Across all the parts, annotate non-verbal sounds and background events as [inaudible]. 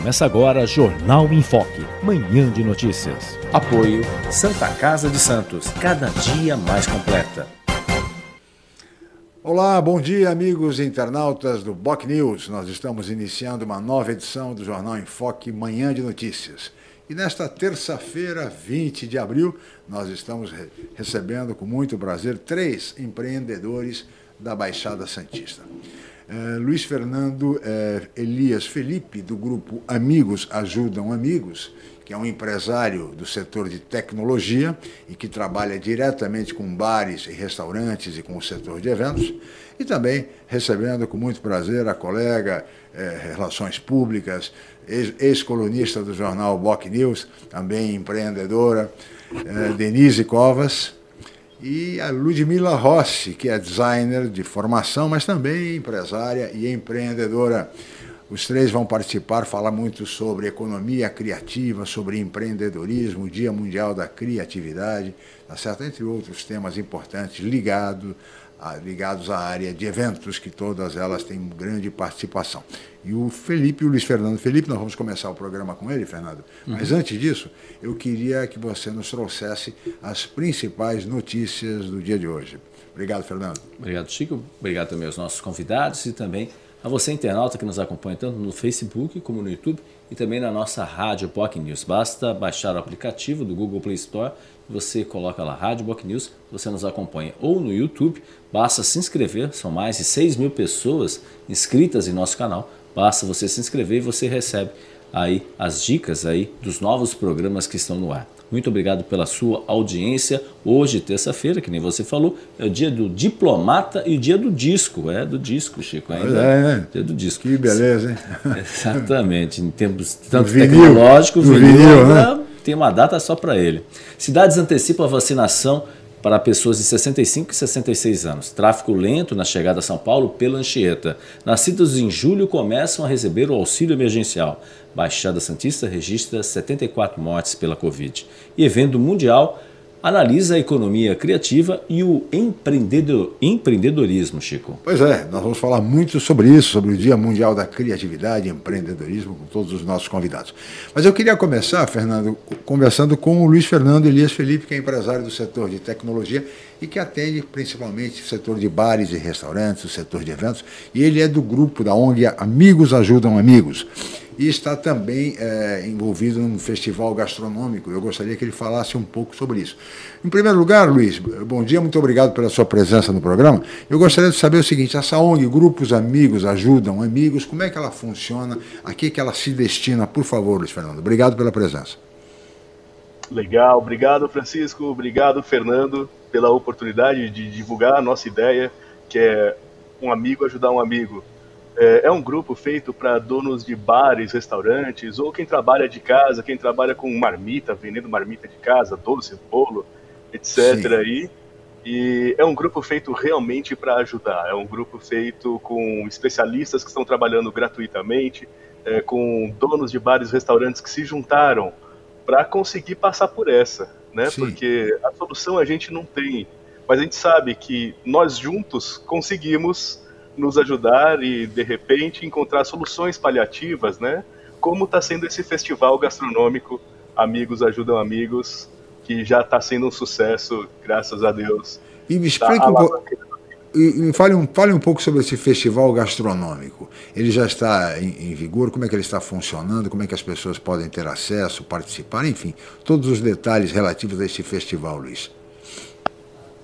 Começa agora Jornal em Foque, manhã de notícias. Apoio Santa Casa de Santos, cada dia mais completa. Olá, bom dia, amigos internautas do Boc News. Nós estamos iniciando uma nova edição do Jornal em Foque, manhã de notícias. E nesta terça-feira, 20 de abril, nós estamos re recebendo com muito prazer três empreendedores da Baixada Santista. É, Luiz Fernando é, Elias Felipe, do grupo Amigos Ajudam Amigos, que é um empresário do setor de tecnologia e que trabalha diretamente com bares e restaurantes e com o setor de eventos. E também recebendo com muito prazer a colega é, Relações Públicas, ex-colunista do jornal Boc News, também empreendedora, é, Denise Covas, e a Ludmila Rossi, que é designer de formação, mas também empresária e empreendedora. Os três vão participar, falar muito sobre economia criativa, sobre empreendedorismo, Dia Mundial da Criatividade, tá certo? entre outros temas importantes ligados ligados à área de eventos, que todas elas têm grande participação. E o Felipe, o Luiz Fernando Felipe, nós vamos começar o programa com ele, Fernando. Uhum. Mas antes disso, eu queria que você nos trouxesse as principais notícias do dia de hoje. Obrigado, Fernando. Obrigado, Chico. Obrigado também aos nossos convidados e também a você, internauta, que nos acompanha tanto no Facebook como no YouTube e também na nossa rádio POC News. Basta baixar o aplicativo do Google Play Store você coloca lá Rádio Boc News, você nos acompanha ou no YouTube, basta se inscrever, são mais de 6 mil pessoas inscritas em nosso canal, basta você se inscrever e você recebe aí as dicas aí dos novos programas que estão no ar. Muito obrigado pela sua audiência. Hoje, terça-feira, que nem você falou, é o dia do diplomata e o dia do disco. É do disco, Chico. Ainda. É, né? Dia do disco. Que beleza, hein? [laughs] Exatamente. Em termos tanto tecnológicos, vinil, vinil né? Tem uma data só para ele. Cidades antecipam a vacinação para pessoas de 65 e 66 anos. Tráfico lento na chegada a São Paulo pela Anchieta. Nascidos em julho começam a receber o auxílio emergencial. Baixada Santista registra 74 mortes pela Covid. E evento mundial analisa a economia criativa e o empreendedor, empreendedorismo, Chico. Pois é, nós vamos falar muito sobre isso, sobre o Dia Mundial da Criatividade e Empreendedorismo com todos os nossos convidados. Mas eu queria começar, Fernando, conversando com o Luiz Fernando Elias Felipe, que é empresário do setor de tecnologia e que atende principalmente o setor de bares e restaurantes, o setor de eventos, e ele é do grupo da ONG Amigos Ajudam Amigos e está também é, envolvido num festival gastronômico. Eu gostaria que ele falasse um pouco sobre isso. Em primeiro lugar, Luiz, bom dia, muito obrigado pela sua presença no programa. Eu gostaria de saber o seguinte: essa ONG, grupos amigos, ajudam amigos, como é que ela funciona? A que, que ela se destina? Por favor, Luiz Fernando. Obrigado pela presença. Legal, obrigado, Francisco, obrigado, Fernando, pela oportunidade de divulgar a nossa ideia, que é um amigo ajudar um amigo. É, é um grupo feito para donos de bares, restaurantes, ou quem trabalha de casa, quem trabalha com marmita, vendendo marmita de casa, doce, bolo, etc. Aí. E é um grupo feito realmente para ajudar. É um grupo feito com especialistas que estão trabalhando gratuitamente, é, com donos de bares e restaurantes que se juntaram para conseguir passar por essa, né? Sim. Porque a solução a gente não tem, mas a gente sabe que nós juntos conseguimos nos ajudar e, de repente, encontrar soluções paliativas, né? Como está sendo esse festival gastronômico Amigos Ajudam Amigos, que já está sendo um sucesso, graças a Deus. E me tá explica um pouco. Fale, um, fale um pouco sobre esse festival gastronômico. Ele já está em, em, vigor? Como é que ele está funcionando? Como é que as pessoas podem ter acesso, participar? Enfim, todos os detalhes relativos a esse festival, Luiz.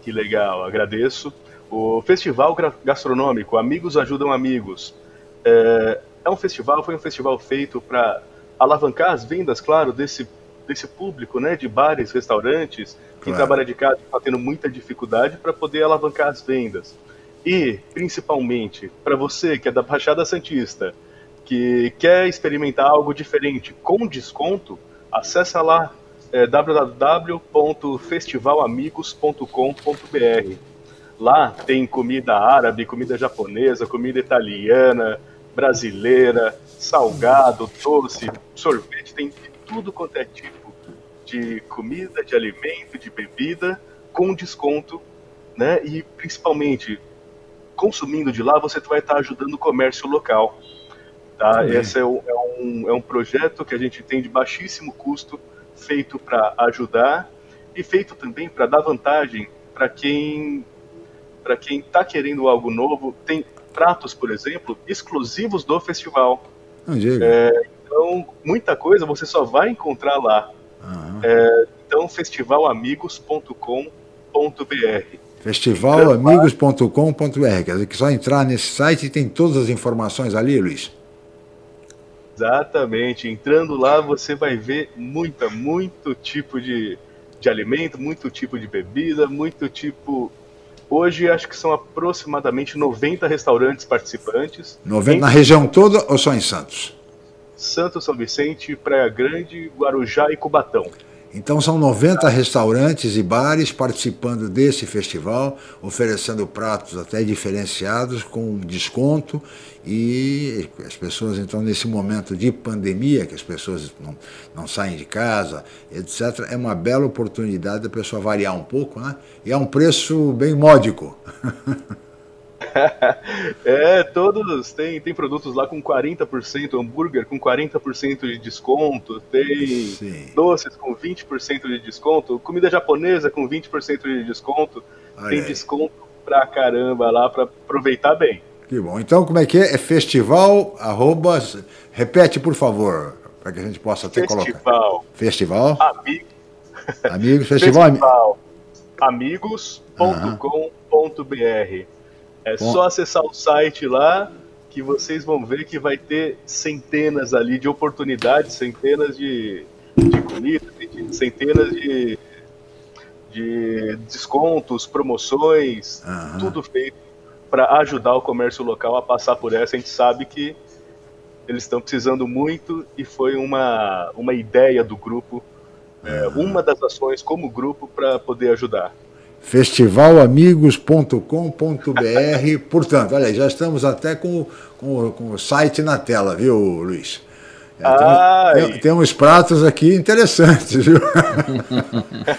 Que legal, agradeço. O Festival Gastronômico Amigos Ajudam Amigos é, é um festival, foi um festival feito para alavancar as vendas, claro, desse, desse público, né, de bares, restaurantes, quem claro. trabalha de casa está tendo muita dificuldade para poder alavancar as vendas. E, principalmente, para você que é da Baixada Santista, que quer experimentar algo diferente com desconto, acessa lá é, www.festivalamigos.com.br. Lá tem comida árabe, comida japonesa, comida italiana, brasileira, salgado, doce, sorvete, tem tudo quanto é tipo de comida, de alimento, de bebida, com desconto, né? E principalmente, consumindo de lá, você vai estar ajudando o comércio local. Tá? Esse é um, é, um, é um projeto que a gente tem de baixíssimo custo, feito para ajudar e feito também para dar vantagem para quem para quem está querendo algo novo. Tem pratos, por exemplo, exclusivos do festival. É, então, muita coisa você só vai encontrar lá. Uhum. É, então, festivalamigos.com.br. Festivalamigos.com.br. Quer dizer que só entrar nesse site e tem todas as informações ali, Luiz? Exatamente. Entrando lá, você vai ver muita, muito tipo de, de alimento, muito tipo de bebida, muito tipo. Hoje acho que são aproximadamente 90 restaurantes participantes. 90 na região toda ou só em Santos? Santos, São Vicente, Praia Grande, Guarujá e Cubatão. Então são 90 restaurantes e bares participando desse festival, oferecendo pratos até diferenciados com desconto e as pessoas então nesse momento de pandemia, que as pessoas não, não saem de casa, etc, é uma bela oportunidade da pessoa variar um pouco, né? E é um preço bem módico. [laughs] [laughs] é, todos tem, tem produtos lá com 40%, hambúrguer com 40% de desconto, tem Sim. doces com 20% de desconto, comida japonesa com 20% de desconto, tem desconto pra caramba lá para aproveitar bem. Que bom. Então, como é que é? É festival, arroba, repete, por favor, para que a gente possa até festival. colocar. Festival. Amigos. Amigos, festival. festival amigos.com.br. É Bom. só acessar o site lá que vocês vão ver que vai ter centenas ali de oportunidades, centenas de, de comida, centenas de, de descontos, promoções, uhum. tudo feito para ajudar o comércio local a passar por essa. A gente sabe que eles estão precisando muito e foi uma, uma ideia do grupo, uhum. é, uma das ações como grupo para poder ajudar festivalamigos.com.br. Portanto, olha, já estamos até com, com, com, o site na tela, viu, Luiz? É, tem, tem, tem, uns pratos aqui interessantes, viu? [laughs]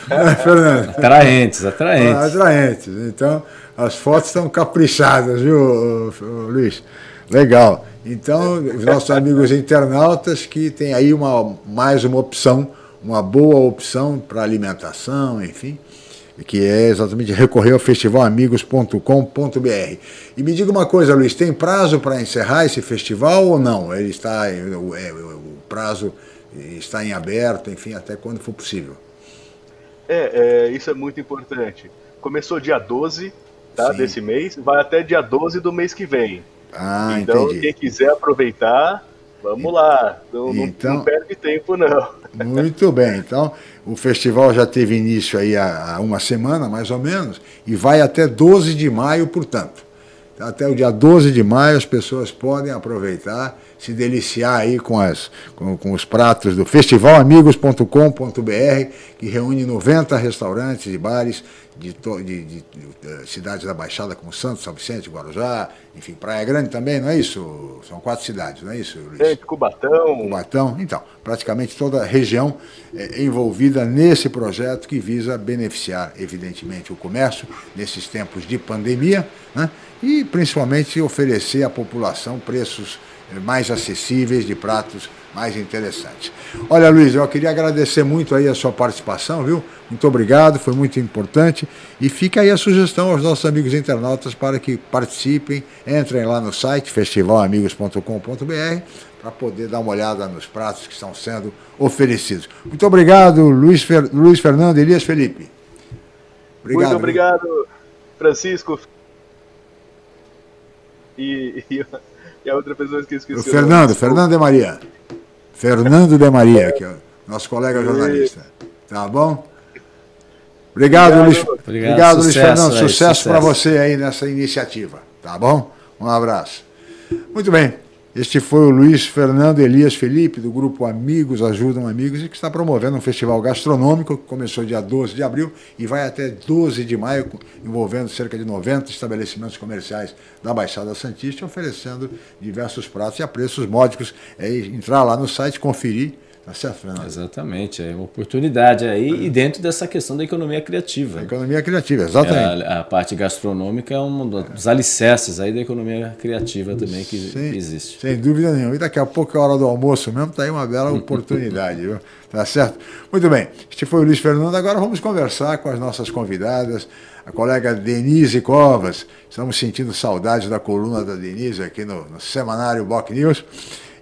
é, Fernando? Atraentes, atraentes. Atraentes. Então, as fotos estão caprichadas, viu, Luiz? Legal. Então, os nossos amigos internautas que tem aí uma, mais uma opção, uma boa opção para alimentação, enfim que é exatamente recorrer ao festivalamigos.com.br. E me diga uma coisa, Luiz, tem prazo para encerrar esse festival ou não? Ele está, é, o prazo está em aberto, enfim, até quando for possível. É, é isso é muito importante. Começou dia 12 tá, desse mês, vai até dia 12 do mês que vem. Ah, então, entendi. quem quiser aproveitar, vamos lá. Não, então, não, perde tempo, não. Muito bem. Então, o festival já teve início aí há, uma semana, mais ou menos, e vai até 12 de maio, portanto. Até o dia 12 de maio as pessoas podem aproveitar, se deliciar aí com, as, com, com os pratos do festivalamigos.com.br, que reúne 90 restaurantes e bares de, de, de, de, eh, cidades da Baixada, como Santos, São Vicente, Guarujá, enfim, Praia Grande também, não é isso? São quatro cidades, não é isso, Luiz? É, Cubatão. Cubatão, então, praticamente toda a região é, envolvida nesse projeto que visa beneficiar, evidentemente, o comércio nesses tempos de pandemia, né? E principalmente oferecer à população preços eh, mais acessíveis de pratos mais interessantes. Olha, Luiz, eu queria agradecer muito aí a sua participação, viu? Muito obrigado, foi muito importante. E fica aí a sugestão aos nossos amigos internautas para que participem, entrem lá no site festivalamigos.com.br para poder dar uma olhada nos pratos que estão sendo oferecidos. Muito obrigado, Luiz, Fer... Luiz Fernando Elias Felipe. Obrigado, muito obrigado, Francisco. E, e, e, a outra pessoa que eu esqueci. O Fernando, Fernando de Maria. Fernando de Maria, que é o nosso colega jornalista. Tá bom? Obrigado, obrigado Luiz, obrigado, obrigado sucesso, Luiz Fernando. Sucesso, sucesso para você aí nessa iniciativa. Tá bom? Um abraço. Muito bem. Este foi o Luiz Fernando Elias Felipe, do grupo Amigos Ajudam Amigos, e que está promovendo um festival gastronômico que começou dia 12 de abril e vai até 12 de maio, envolvendo cerca de 90 estabelecimentos comerciais da Baixada Santista, oferecendo diversos pratos e a preços módicos. É entrar lá no site, conferir Tá certo, Fernando? Exatamente, é uma oportunidade aí e dentro dessa questão da economia criativa. A economia criativa, exatamente. A, a, parte gastronômica é um dos alicerces aí da economia criativa também que, sem, que, existe. Sem dúvida nenhuma. E daqui a pouco é a hora do almoço mesmo, está aí uma bela [laughs] oportunidade, viu? Tá certo? Muito bem, este foi o Luiz Fernando. Agora vamos conversar com as nossas convidadas, a colega Denise Covas. Estamos sentindo saudades da coluna da Denise aqui no, no semanário Boc News.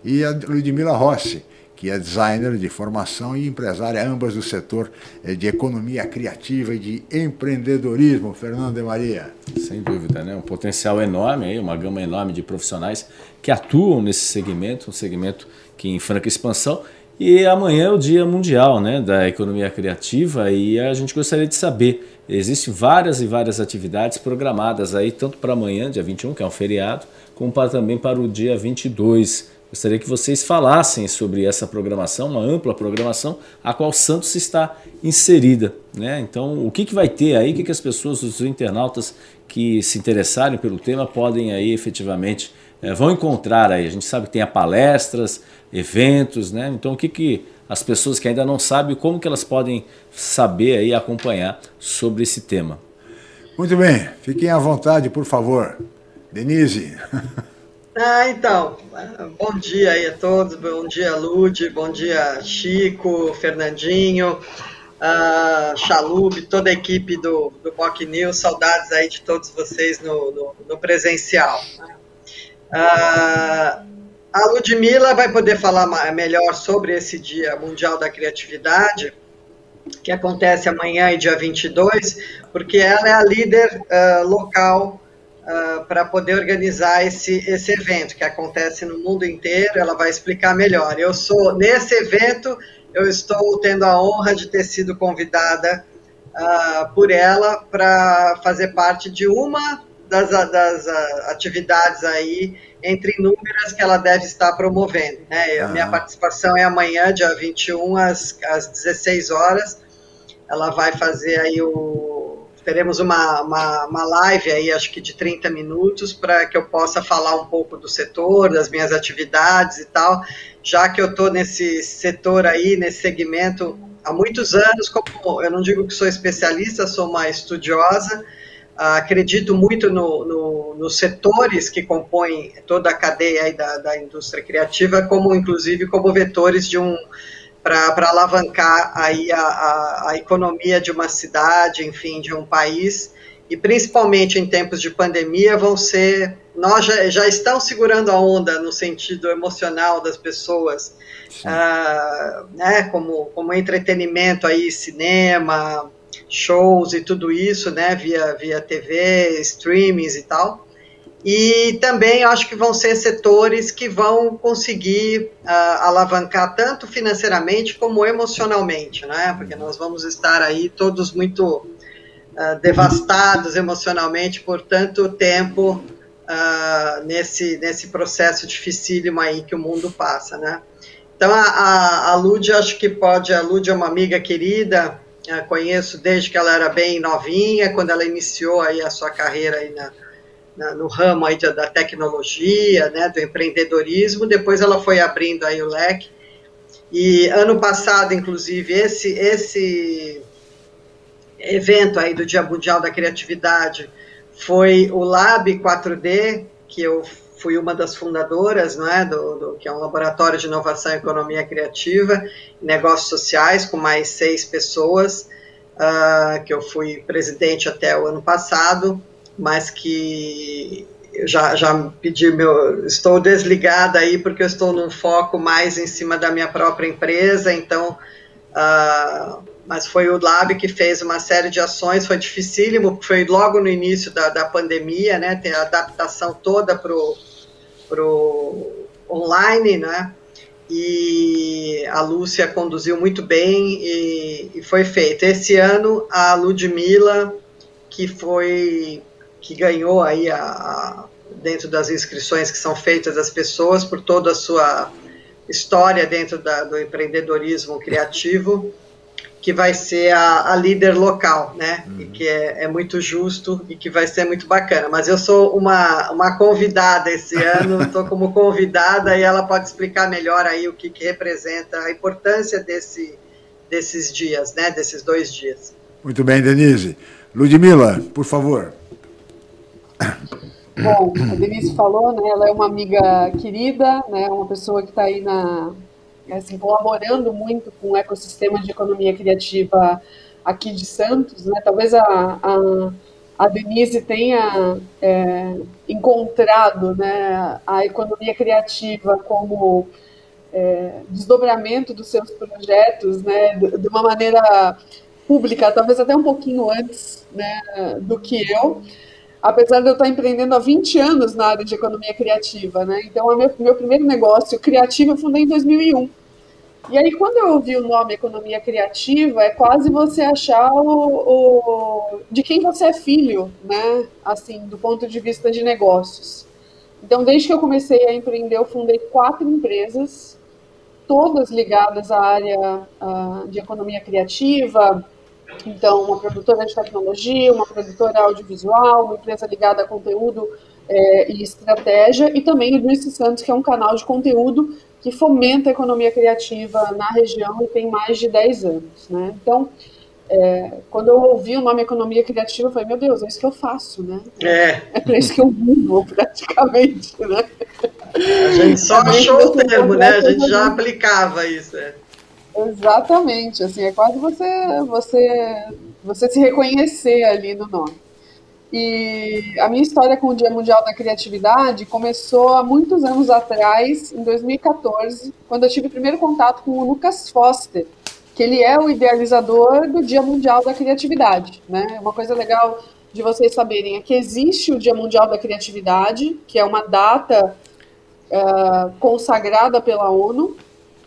E a Ludmila Rossi que é designer de formação e empresária, ambas do setor eh, de economia criativa e de empreendedorismo. Fernando de Maria. Sem dúvida, né? um potencial enorme, aí, uma gama enorme de profissionais que atuam nesse segmento, um segmento que em franca expansão. E amanhã é o Dia Mundial né, da Economia Criativa e a gente gostaria de saber, existem várias e várias atividades programadas aí, tanto para amanhã, dia 21, que é um feriado, como para, também para o dia 22, Gostaria que vocês falassem sobre essa programação, uma ampla programação, a qual Santos está inserida. Né? Então, o que, que vai ter aí, o que, que as pessoas, os internautas que se interessarem pelo tema podem aí efetivamente é, vão encontrar aí. A gente sabe que tem palestras, eventos, né? Então, o que, que as pessoas que ainda não sabem, como que elas podem saber aí acompanhar sobre esse tema? Muito bem, fiquem à vontade, por favor. Denise. [laughs] Ah, então, bom dia aí a todos, bom dia Lude, bom dia Chico, Fernandinho, uh, Chalub, toda a equipe do, do Boc News, saudades aí de todos vocês no, no, no presencial. Uh, a Ludmilla vai poder falar melhor sobre esse Dia Mundial da Criatividade, que acontece amanhã e dia 22, porque ela é a líder uh, local uh, para poder organizar esse, esse evento que acontece no mundo inteiro. Ela vai explicar melhor. Eu sou nesse evento, eu estou tendo a honra de ter sido convidada uh, por ela para fazer parte de uma das, das uh, atividades aí entre inúmeras que ela deve estar promovendo. Né? A minha participação é amanhã, dia 21, às, às 16 horas. Ela vai fazer aí o teremos uma, uma, uma live aí, acho que de 30 minutos, para que eu possa falar um pouco do setor, das minhas atividades e tal, já que eu estou nesse setor aí, nesse segmento há muitos anos, como eu não digo que sou especialista, sou uma estudiosa, acredito muito no, no, nos setores que compõem toda a cadeia da, da indústria criativa, como inclusive como vetores de um para alavancar aí a, a, a, economia de uma cidade, enfim, de um país, e principalmente em tempos de pandemia vão ser, nós já, já estamos segurando a onda no sentido emocional das pessoas, uh, né, como, como entretenimento aí, cinema, shows e tudo isso, né, via, via TV, streamings e tal, e também acho que vão ser setores que vão conseguir uh, alavancar tanto financeiramente como emocionalmente, né? Porque nós vamos estar aí todos muito uh, devastados emocionalmente por tanto tempo uh, nesse, nesse processo dificílimo aí que o mundo passa, né? Então a, a, a Lud, acho que pode, a Lud é uma amiga querida, conheço desde que ela era bem novinha, quando ela iniciou aí a sua carreira aí na, na, no ramo aí da tecnologia, né, do empreendedorismo, depois ela foi abrindo aí o leque, e ano passado, inclusive, esse, esse evento aí do Dia Mundial da Criatividade foi o Lab 4D, que eu fui uma das fundadoras, não é, do, do, que é um laboratório de inovação e economia criativa, negócios sociais, com mais seis pessoas, uh, que eu fui presidente até o ano passado, mas que já, já pedi meu. Estou desligada aí porque eu estou num foco mais em cima da minha própria empresa, então. Uh, mas foi o Lab que fez uma série de ações, foi dificílimo, foi logo no início da, da pandemia, né? Tem a adaptação toda para o online, né? E a Lúcia conduziu muito bem e, e foi feito. Esse ano, a Ludmilla, que foi que ganhou aí a, a dentro das inscrições que são feitas das pessoas, por toda a sua história dentro da, do empreendedorismo criativo, que vai ser a, a líder local, né? Uhum. E que é, é, muito justo e que vai ser muito bacana. Mas eu sou uma, uma convidada esse ano, estou [laughs] como convidada e ela pode explicar melhor aí o que, que representa a importância desse, desses dias, né? Desses dois dias. Muito bem, Denise. Ludmila, por favor. Bom, a Denise falou, né, ela é uma amiga querida, né, uma pessoa que está aí na, assim, colaborando muito com o ecossistema de economia criativa aqui de Santos. Né, talvez a, a, a Denise tenha é, encontrado né, a economia criativa como é, desdobramento dos seus projetos né, de, uma maneira pública, talvez até um pouquinho antes né, do que eu apesar de eu estar empreendendo há 20 anos na área de economia criativa, né? Então, o meu, meu primeiro negócio criativo eu fundei em 2001. E aí, quando eu ouvi o nome economia criativa, é quase você achar o, o, de quem você é filho, né? Assim, do ponto de vista de negócios. Então, desde que eu comecei a empreender, eu fundei quatro empresas, todas ligadas à área uh, de economia criativa, então, uma produtora de tecnologia, uma produtora audiovisual, uma empresa ligada a conteúdo é, e estratégia, e também o Luiz Santos, que é um canal de conteúdo que fomenta a economia criativa na região e tem mais de 10 anos. Né? Então, é, quando eu ouvi o nome economia criativa, eu falei, meu Deus, é isso que eu faço, né? É. É para isso que eu vivo, praticamente, né? A gente só achou o termo, né? A gente já aplicava isso. É. Exatamente, assim, é quase você, você, você se reconhecer ali no nome. E a minha história com o Dia Mundial da Criatividade começou há muitos anos atrás, em 2014, quando eu tive o primeiro contato com o Lucas Foster, que ele é o idealizador do Dia Mundial da Criatividade. Né? Uma coisa legal de vocês saberem é que existe o Dia Mundial da Criatividade, que é uma data uh, consagrada pela ONU,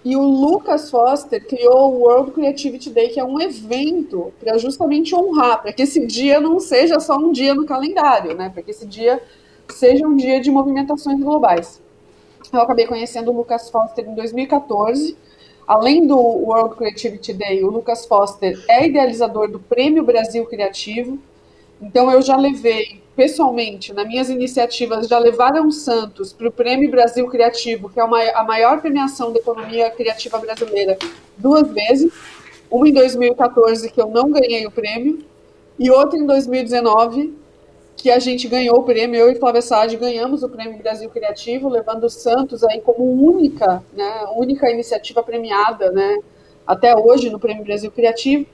e o Lucas Foster criou o World Creativity Day, que é um evento para justamente honrar, para que esse dia não seja só um dia no calendário, né? Para que esse dia seja um dia de movimentações globais. Eu acabei conhecendo o Lucas Foster em 2014. Além do World Creativity Day, o Lucas Foster é idealizador do Prêmio Brasil Criativo. Então eu já levei pessoalmente, nas minhas iniciativas, já levaram Santos para o Prêmio Brasil Criativo, que é uma, a maior premiação da economia criativa brasileira, duas vezes. Uma em 2014, que eu não ganhei o prêmio, e outra em 2019, que a gente ganhou o prêmio, eu e Flávia Sade ganhamos o Prêmio Brasil Criativo, levando o Santos aí como única, né, única iniciativa premiada, né, até hoje no Prêmio Brasil Criativo.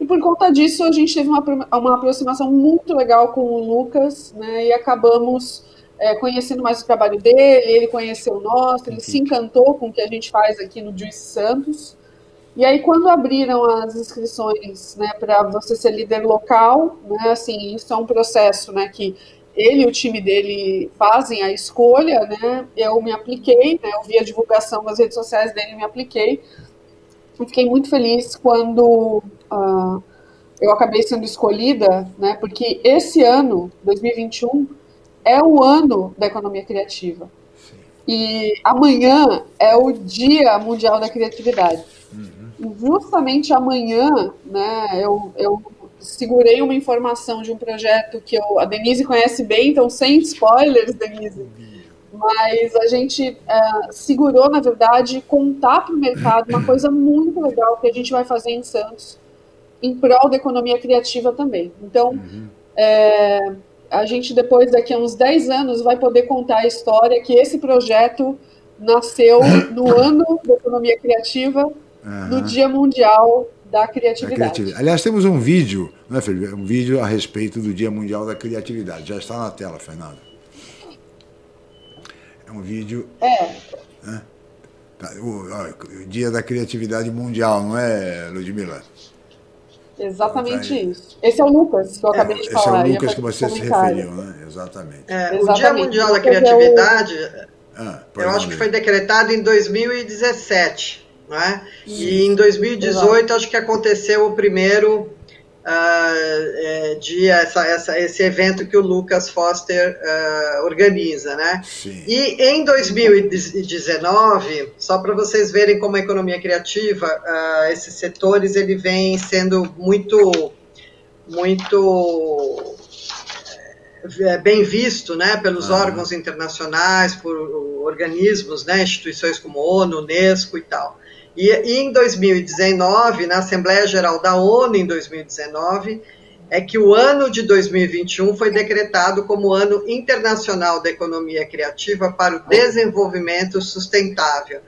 E por conta disso, a gente teve uma, uma aproximação muito legal com o Lucas, né? E acabamos é, conhecendo mais o trabalho dele, ele conheceu o nosso, ele se encantou com o que a gente faz aqui no Juice Santos. E aí, quando abriram as inscrições né, para você ser líder local, né, assim, isso é um processo né, que ele e o time dele fazem a escolha, né, eu me apliquei, né, eu vi a divulgação nas redes sociais dele e me apliquei. Eu fiquei muito feliz quando uh, eu acabei sendo escolhida, né, porque esse ano, 2021, é o ano da economia criativa. Sim. E amanhã é o Dia Mundial da Criatividade. Uhum. Justamente amanhã, né, eu, eu segurei uma informação de um projeto que eu, a Denise conhece bem, então sem spoilers, Denise. Mas a gente é, segurou, na verdade, contar para o mercado uma coisa muito legal que a gente vai fazer em Santos, em prol da economia criativa também. Então, uhum. é, a gente depois, daqui a uns 10 anos, vai poder contar a história que esse projeto nasceu no [coughs] ano da economia criativa, uhum. no Dia Mundial da criatividade. da criatividade. Aliás, temos um vídeo, né, Felipe? Um vídeo a respeito do Dia Mundial da Criatividade. Já está na tela, Fernando um vídeo. É. Né? Tá, o, Dia da Criatividade Mundial, não é, Ludmila? Exatamente tá isso. Esse é o Lucas que eu é, acabei de falar. Esse é o Lucas que você se referiu, né? Exatamente. É, o Dia Mundial da Criatividade, ah, eu acho que foi decretado em 2017, não é? E em 2018 Exato. acho que aconteceu o primeiro uh, de essa, essa, esse evento que o Lucas Foster uh, organiza, né? Sim. E em 2019, só para vocês verem como a economia criativa, uh, esses setores ele vem sendo muito muito é, bem visto né, pelos ah. órgãos internacionais, por organismos, né, instituições como ONU, Unesco e tal. E, e em 2019, na Assembleia Geral da ONU, em 2019, é que o ano de 2021 foi decretado como Ano Internacional da Economia Criativa para o Desenvolvimento Sustentável.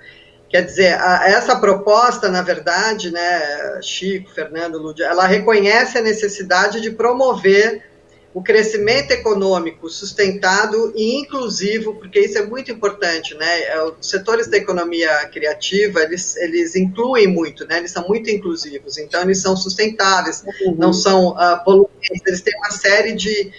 Quer dizer, a, essa proposta, na verdade, né, Chico, Fernando, Lúdia, ela reconhece a necessidade de promover o crescimento econômico sustentado e inclusivo, porque isso é muito importante, né? É, os setores da economia criativa, eles, eles incluem muito, né? Eles são muito inclusivos, então eles são sustentáveis, uhum. não são uh, poluentes, eles têm uma série de,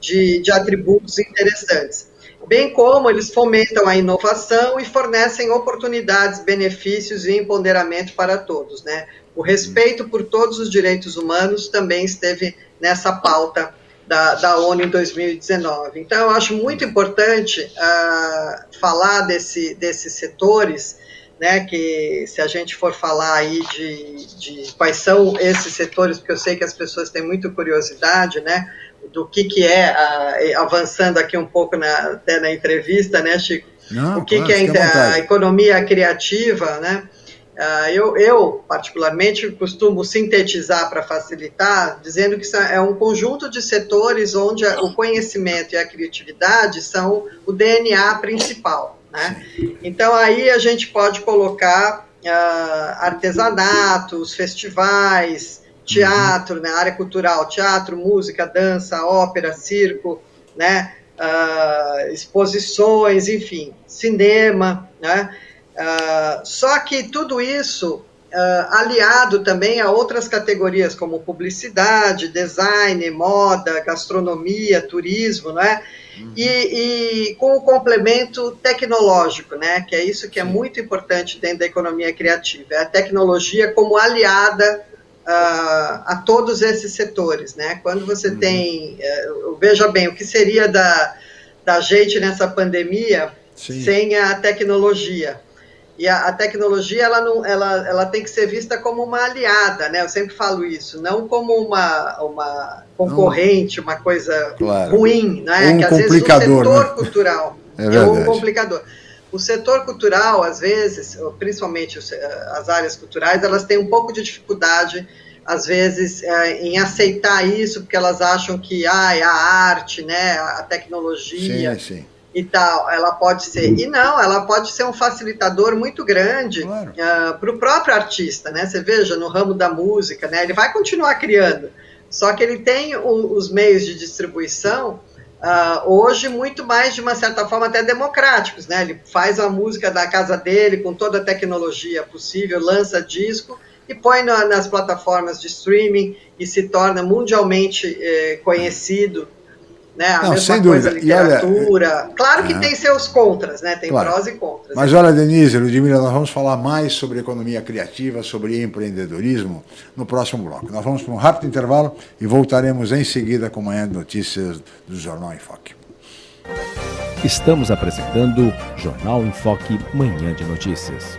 de, de atributos interessantes. Bem como eles fomentam a inovação e fornecem oportunidades, benefícios e empoderamento para todos, né? O respeito por todos os direitos humanos também esteve nessa pauta da, da ONU em 2019. Então, eu acho muito importante uh, falar desse, desses setores, né, que se a gente for falar aí de, de quais são esses setores, porque eu sei que as pessoas têm muita curiosidade, né, do que, que é, uh, avançando aqui um pouco na, até na entrevista, né, Chico? Não, o que, claro, que é a, a economia criativa, né? Uh, eu, eu, particularmente, costumo sintetizar para facilitar, dizendo que é um conjunto de setores onde o conhecimento e a criatividade são o DNA principal. Né? Então, aí a gente pode colocar uh, artesanatos, festivais, teatro, né, área cultural, teatro, música, dança, ópera, circo, né, uh, exposições, enfim, cinema, né, Uh, só que tudo isso uh, aliado também a outras categorias como publicidade, design, moda, gastronomia, turismo, né? Uhum. E, e, com o complemento tecnológico, né? Que é isso que é muito importante dentro da economia criativa, é a tecnologia como aliada uh, a todos esses setores, né? Quando você uhum. tem, uh, veja bem, o que seria da, da gente nessa pandemia Sim. sem a tecnologia? E a, a, tecnologia ela, não, ela, ela tem que ser vista como uma aliada, né? Eu sempre falo isso, não como uma, uma concorrente, uma coisa claro. ruim, né? Um que às vezes o setor né? cultural [laughs] é, é um complicador. O setor cultural, às vezes, principalmente as áreas culturais, elas têm um pouco de dificuldade, às vezes, é, em aceitar isso, porque elas acham que ah, é a arte, né, a tecnologia. Sim, sim e tal, ela pode ser. E não, ela pode ser um facilitador muito grande claro. uh, ah, para o próprio artista, né? Você veja, no ramo da música, né? Ele vai continuar criando, só que ele tem o, os meios de distribuição uh, hoje muito mais, de uma certa forma, até democráticos, né? Ele faz a música da casa dele com toda a tecnologia possível, lança disco e põe na, nas plataformas de streaming e se torna mundialmente eh, conhecido né? A Não, mesma sem coisa, dúvida. literatura. Olha, claro que é. tem seus contras, né? Tem claro. prós e contras. Mas olha, Denise, Ludmila, nós vamos falar mais sobre economia criativa, sobre empreendedorismo no próximo bloco. Nós vamos para um rápido intervalo e voltaremos em seguida com Manhã de Notícias do Jornal em Foque. Estamos apresentando Jornal em Foque Manhã de Notícias.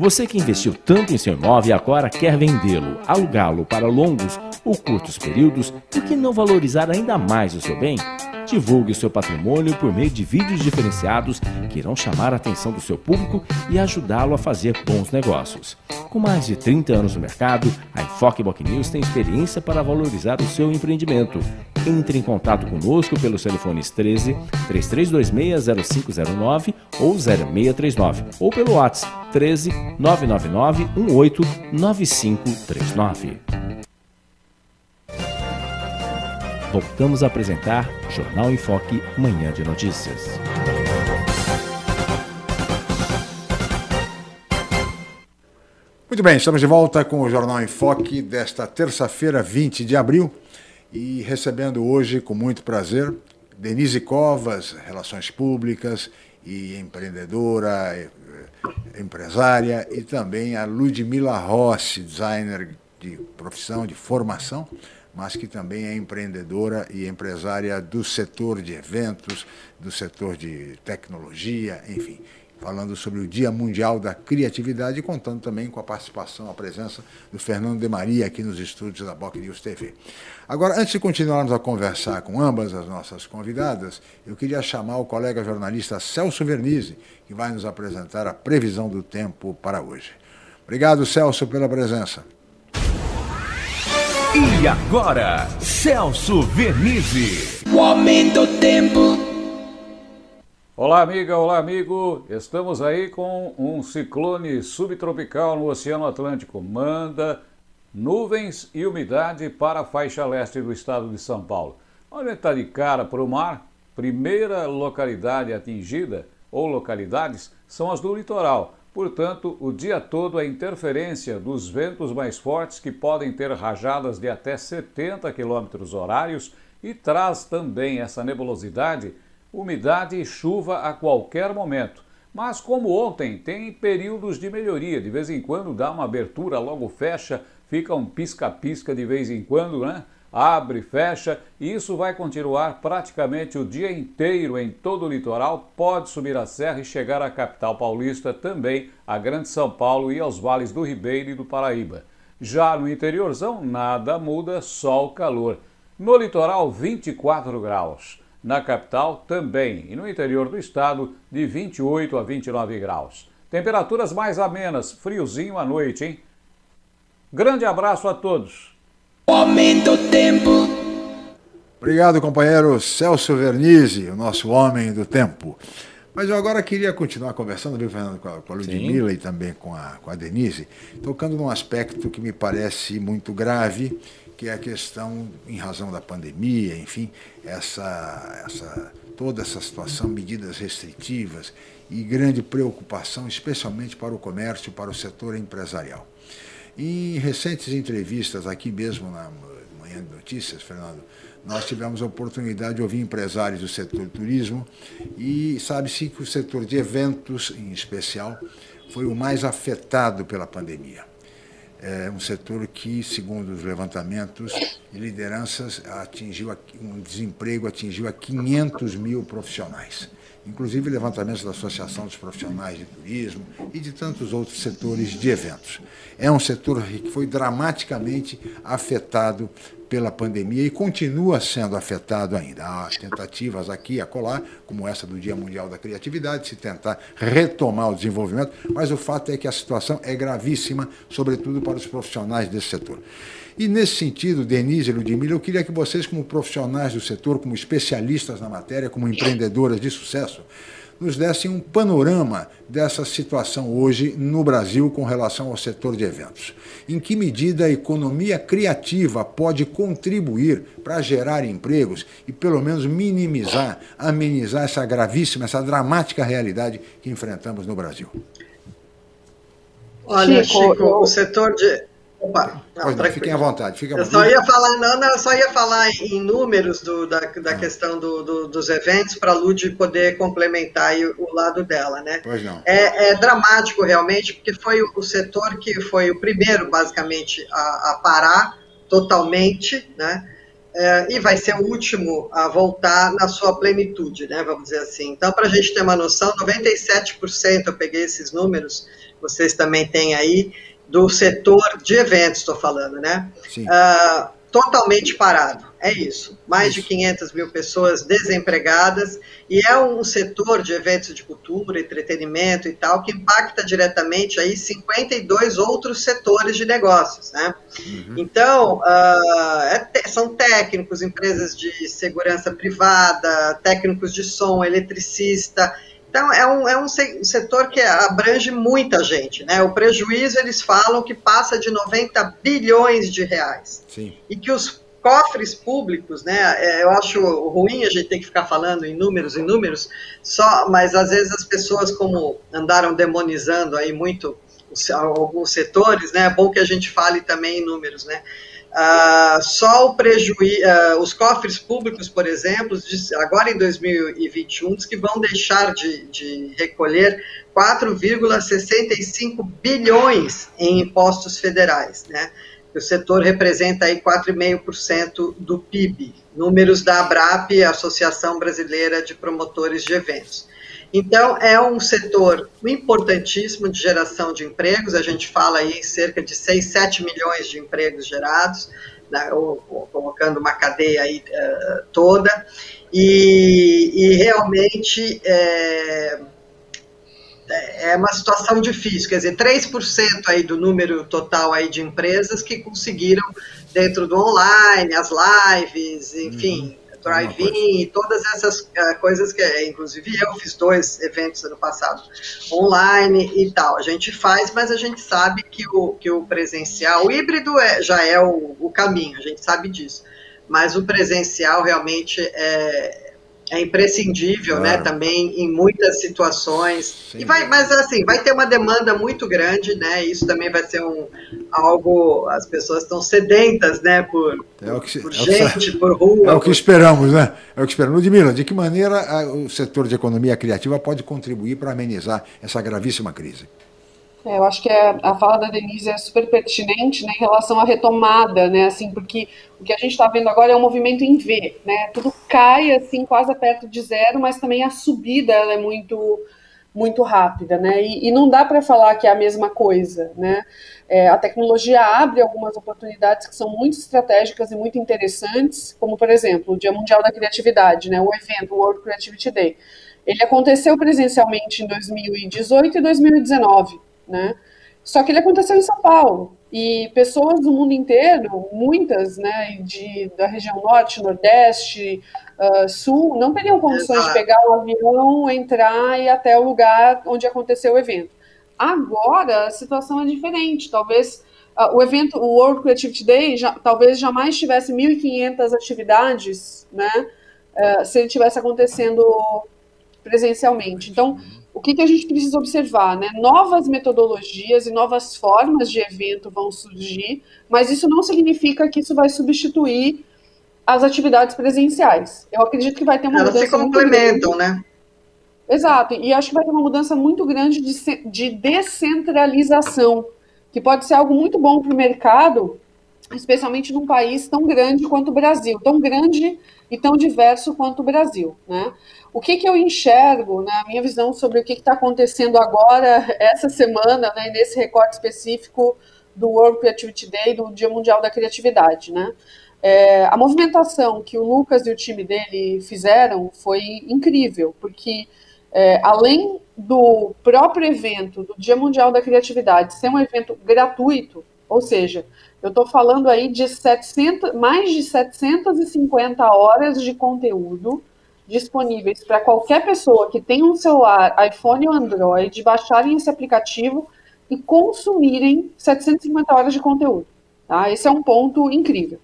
Você que investiu tanto em seu imóvel e agora quer vendê-lo, alugá-lo para longos ou curtos períodos, por que não valorizar ainda mais o seu bem? Divulgue seu patrimônio por meio de vídeos diferenciados que irão chamar a atenção do seu público e ajudá-lo a fazer bons negócios. Com mais de 30 anos no mercado, a Enfoque Boc News tem experiência para valorizar o seu empreendimento. Entre em contato conosco pelos telefones 13 3326 0509 ou 0639 ou pelo WhatsApp 13 999 18 9539. Voltamos a apresentar Jornal em Foque, Manhã de Notícias. Muito bem, estamos de volta com o Jornal em Foque desta terça-feira, 20 de abril, e recebendo hoje, com muito prazer, Denise Covas, Relações Públicas e empreendedora, eh, empresária, e também a Ludmila Rossi, designer de profissão, de formação, mas que também é empreendedora e empresária do setor de eventos, do setor de tecnologia, enfim falando sobre o Dia Mundial da Criatividade e contando também com a participação, a presença do Fernando de Maria aqui nos estúdios da Boc News TV. Agora, antes de continuarmos a conversar com ambas as nossas convidadas, eu queria chamar o colega jornalista Celso Vernizzi, que vai nos apresentar a previsão do tempo para hoje. Obrigado, Celso, pela presença. E agora, Celso Vernizzi. O aumento do tempo. Olá, amiga, olá, amigo. Estamos aí com um ciclone subtropical no Oceano Atlântico. Manda nuvens e umidade para a faixa leste do estado de São Paulo. Olha, está de cara para o mar. Primeira localidade atingida, ou localidades, são as do litoral. Portanto, o dia todo a interferência dos ventos mais fortes que podem ter rajadas de até 70 km horários e traz também essa nebulosidade umidade e chuva a qualquer momento. Mas como ontem, tem períodos de melhoria. De vez em quando dá uma abertura, logo fecha, fica um pisca-pisca de vez em quando, né? Abre, fecha, e isso vai continuar praticamente o dia inteiro em todo o litoral. Pode subir a serra e chegar à capital paulista, também a Grande São Paulo e aos vales do Ribeiro e do Paraíba. Já no interiorzão, nada muda, só o calor. No litoral, 24 graus na capital também, e no interior do estado, de 28 a 29 graus. Temperaturas mais amenas, friozinho à noite, hein? Grande abraço a todos. Aumenta o tempo. Obrigado, companheiro Celso Vernizzi, o nosso homem do tempo. Mas eu agora queria continuar conversando, viu, Fernando, com a, com a Ludmilla Sim. e também com a, com a Denise, tocando num aspecto que me parece muito grave que é a questão, em razão da pandemia, enfim, essa, essa, toda essa situação, medidas restritivas e grande preocupação, especialmente para o comércio, para o setor empresarial. Em recentes entrevistas, aqui mesmo na Manhã de Notícias, Fernando, nós tivemos a oportunidade de ouvir empresários do setor do turismo e sabe-se que o setor de eventos, em especial, foi o mais afetado pela pandemia é um setor que, segundo os levantamentos de lideranças, atingiu um desemprego atingiu a 500 mil profissionais. Inclusive levantamentos da Associação dos Profissionais de Turismo e de tantos outros setores de eventos. É um setor que foi dramaticamente afetado pela pandemia e continua sendo afetado ainda. Há tentativas aqui e acolá, como essa do Dia Mundial da Criatividade, de se tentar retomar o desenvolvimento, mas o fato é que a situação é gravíssima, sobretudo para os profissionais desse setor. E nesse sentido, Denise e Ludmilla, eu queria que vocês, como profissionais do setor, como especialistas na matéria, como empreendedoras de sucesso, nos dessem um panorama dessa situação hoje no Brasil com relação ao setor de eventos. Em que medida a economia criativa pode contribuir para gerar empregos e, pelo menos, minimizar, amenizar essa gravíssima, essa dramática realidade que enfrentamos no Brasil? Olha, Chico, Chico o setor de Opa, não, não, fiquem à vontade. Fiquem à vontade. Eu só ia falar, não, não, eu só ia falar em números do, da, da ah. questão do, do, dos eventos para a Lud poder complementar o, lado dela, né? Pois não. É, é, dramático realmente, porque foi o, o, setor que foi o primeiro, basicamente, a, a parar totalmente, né? É, e vai ser o último a voltar na sua plenitude, né? Vamos dizer assim. Então, para a gente ter uma noção, 97%, eu peguei esses números, vocês também têm aí, do setor de eventos, estou falando, né? Uh, totalmente parado, é isso. Mais isso. de 500 mil pessoas desempregadas e é um setor de eventos de cultura, entretenimento e tal que impacta diretamente aí 52 outros setores de negócios, né? Uhum. Então, uh, é, são técnicos, empresas de segurança privada, técnicos de som, eletricista, Então, é um, é um setor que abrange muita gente. Né? O prejuízo, eles falam que passa de 90 bilhões de reais. Sim. E que os cofres públicos, né? É, eu acho ruim a gente ter que ficar falando em números e números, só, mas às vezes as pessoas, como andaram demonizando aí muito alguns setores, né? É bom que a gente fale também em números, né? Uh, só o prejuízo, uh, os cofres públicos, por exemplo, agora em 2021, diz que vão deixar de, de recolher 4,65 bilhões em impostos federais, né? O setor representa aí 4,5% do PIB, números da ABRAP, Associação Brasileira de Promotores de Eventos. Então, é um setor importantíssimo de geração de empregos, a gente fala aí em cerca de 6, 7 milhões de empregos gerados, né, ou, ou, colocando uma cadeia aí uh, toda, e, e realmente é, é uma situação difícil, quer dizer, 3% aí do número total aí de empresas que conseguiram, dentro do online, as lives, enfim, uhum drive-in, todas essas uh, coisas que, inclusive, eu fiz dois eventos ano passado, online e tal. A gente faz, mas a gente sabe que o, que o presencial, o híbrido é, já é o, o caminho, a gente sabe disso. Mas o presencial realmente é, é imprescindível, claro. né, também em muitas situações. Sim. E vai, mas assim, vai ter uma demanda muito grande, né? Isso também vai ser um algo as pessoas estão sedentas, né, por, é que, por é gente, por rua. É o que esperamos, né? É o que esperamos. Ludmila, de que maneira a, o setor de economia criativa pode contribuir para amenizar essa gravíssima crise? É, eu acho que a, a fala da Denise é super pertinente né, em relação à retomada, né, assim, porque o que a gente está vendo agora é um movimento em V, né, tudo cai assim quase perto de zero, mas também a subida é muito muito rápida, né, e, e não dá para falar que é a mesma coisa, né, é, a tecnologia abre algumas oportunidades que são muito estratégicas e muito interessantes, como por exemplo o Dia Mundial da Criatividade, né, o evento o World Creativity Day, ele aconteceu presencialmente em 2018 e 2019 né? Só que ele aconteceu em São Paulo e pessoas do mundo inteiro, muitas, né, de, da região norte, nordeste, uh, sul, não teriam condições de pegar um avião, entrar e ir até o lugar onde aconteceu o evento. Agora a situação é diferente. Talvez uh, o evento, o World Creativity Day, já, talvez jamais tivesse 1.500 atividades, né, uh, se ele tivesse acontecendo presencialmente. Então o que, que a gente precisa observar? Né? Novas metodologias e novas formas de evento vão surgir, mas isso não significa que isso vai substituir as atividades presenciais. Eu acredito que vai ter uma Elas mudança. se complementam, né? Exato, e acho que vai ter uma mudança muito grande de, de descentralização, que pode ser algo muito bom para o mercado, especialmente num país tão grande quanto o Brasil, tão grande e tão diverso quanto o Brasil, né? O que, que eu enxergo na minha visão sobre o que está acontecendo agora, [laughs] essa semana, né, nesse recorte específico do World Creativity Day, do Dia Mundial da Criatividade, né? É, a movimentação que o Lucas e o time dele fizeram foi incrível, porque é, além do próprio evento do Dia Mundial da Criatividade ser um evento gratuito, ou seja, eu estou falando aí de 700, mais de 750 horas de conteúdo disponíveis para qualquer pessoa que tenha um celular, iPhone ou Android, baixarem esse aplicativo e consumirem 750 horas de conteúdo. Tá? Esse é um ponto incrível.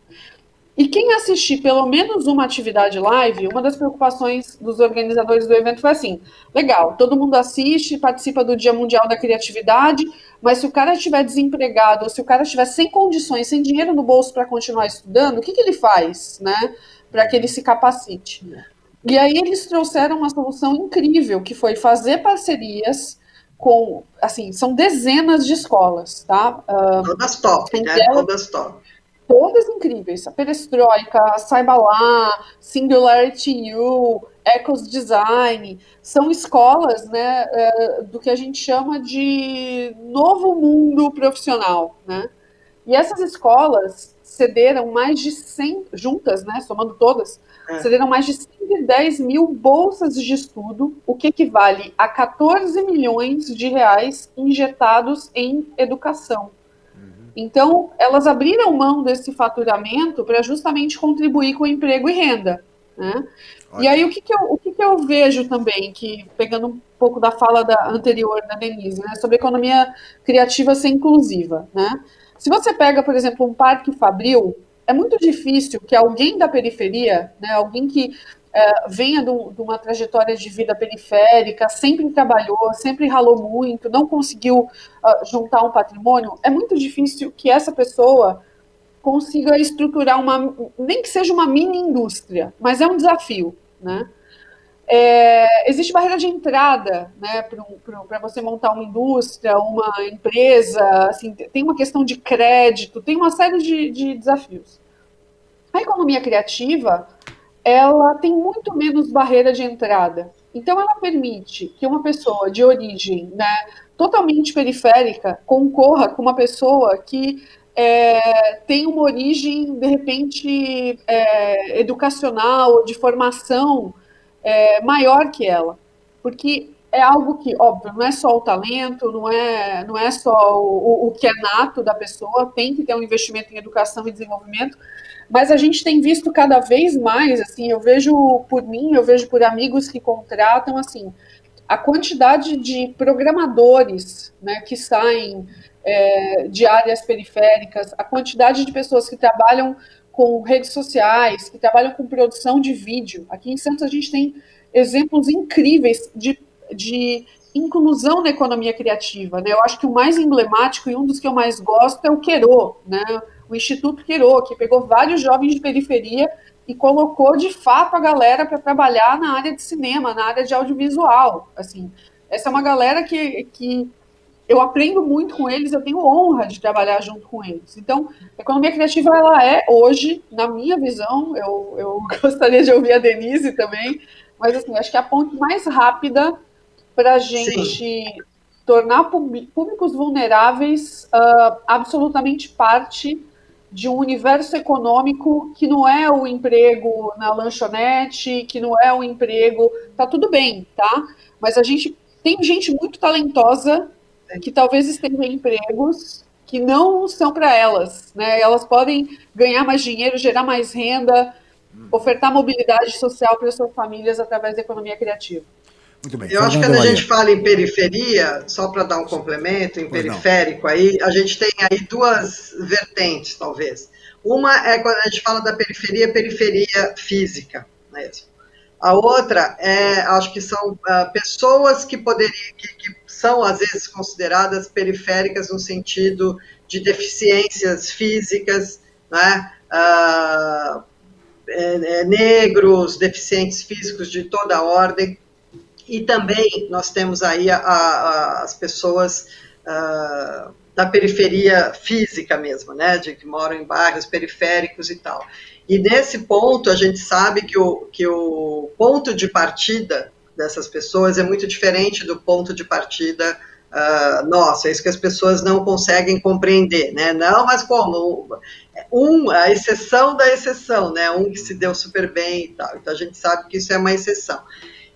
E quem assistir pelo menos uma atividade live, uma das preocupações dos organizadores do evento foi assim: legal, todo mundo assiste, participa do Dia Mundial da Criatividade, mas se o cara estiver desempregado, ou se o cara estiver sem condições, sem dinheiro no bolso para continuar estudando, o que, que ele faz, né? Para que ele se capacite. E aí eles trouxeram uma solução incrível, que foi fazer parcerias com, assim, são dezenas de escolas, tá? Uh, todas top, né? Todas top. Todas incríveis. A Perestroika, Saiba Lá, Singularity U, Ecos Design, são escolas né, uh, do que a gente chama de novo mundo profissional, né? E essas escolas cederam mais de 100, juntas, né, somando todas, é. cederam mais de 110 mil bolsas de estudo, o que equivale a 14 milhões de reais injetados em educação. Então, elas abriram mão desse faturamento para justamente contribuir com emprego e renda. Né? E aí o que, que, eu, o que, que eu vejo também, que pegando um pouco da fala da, anterior da Denise, né, sobre economia criativa ser inclusiva, né? Se você pega, por exemplo, um parque fabril, é muito difícil que alguém da periferia, né, alguém que é, venha de, uma trajetória de vida periférica, sempre trabalhou, sempre ralou muito, não conseguiu uh, juntar um patrimônio, é muito difícil que essa pessoa consiga estruturar uma, nem que seja uma mini indústria, mas é um desafio, né? É, existe barreira de entrada, né, para você montar uma indústria, uma empresa, assim, tem uma questão de crédito, tem uma série de, de desafios. A economia criativa, ela tem muito menos barreira de entrada. Então, ela permite que uma pessoa de origem né, totalmente periférica concorra com uma pessoa que é, tem uma origem, de repente, é, educacional, de formação é, maior que ela. Porque é algo que, óbvio, não é só o talento, não é, não é só o, o que é nato da pessoa, tem que ter um investimento em educação e desenvolvimento, mas a gente tem visto cada vez mais, assim, eu vejo por mim, eu vejo por amigos que contratam, assim, a quantidade de programadores né, que saem é, de áreas periféricas, a quantidade de pessoas que trabalham com redes sociais, que trabalham com produção de vídeo. Aqui em Santos a gente tem exemplos incríveis de, de inclusão na economia criativa. Né? Eu acho que o mais emblemático e um dos que eu mais gosto é o Querô, né? O Instituto Querô, que pegou vários jovens de periferia e colocou de fato a galera para trabalhar na área de cinema, na área de audiovisual. Assim, essa é uma galera que, que eu aprendo muito com eles, eu tenho honra de trabalhar junto com eles. Então, a economia criativa ela é hoje, na minha visão, eu, eu [laughs] gostaria de ouvir a Denise também, mas assim, acho que é a ponte mais rápida para a gente Sim. tornar públicos vulneráveis uh, absolutamente parte de um universo econômico que não é o emprego na lanchonete, que não é o emprego. Tá tudo bem, tá? Mas a gente tem gente muito talentosa que talvez estejam em empregos que não são para elas, né? Elas podem ganhar mais dinheiro, gerar mais renda, ofertar mobilidade social para suas famílias através da economia criativa. Muito bem. Eu acho que quando a gente fala em periferia, só para dar um complemento, em periférico aí, a gente tem aí duas vertentes, talvez. Uma é quando a gente fala da periferia, periferia física mesmo. A outra é, acho que são uh, pessoas que poderiam, que, que, são às vezes consideradas periféricas no sentido de deficiências físicas, né? Uh, é, é, negros, deficientes físicos de toda ordem, e também nós temos aí a, a, as pessoas uh, da periferia física mesmo, né, de que moram em bairros periféricos e tal. E nesse ponto a gente sabe que o, que o ponto de partida dessas pessoas é muito diferente do ponto de partida uh, nosso. É isso que as pessoas não conseguem compreender, né? Não, mas como um a exceção da exceção, né? Um que se deu super bem e tal. Então a gente sabe que isso é uma exceção.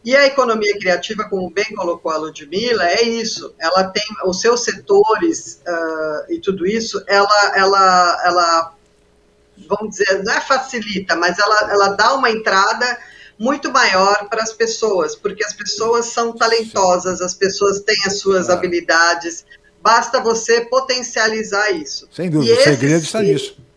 E a economia criativa, como bem colocou a Ludmilla, é isso. Ela tem os seus setores uh, e tudo isso, ela, ela, ela, vamos dizer, não é facilita, mas ela, ela dá uma entrada muito maior para as pessoas, porque as pessoas são talentosas, as pessoas têm as suas habilidades, basta você potencializar isso. Sem dúvida, o segredo está nisso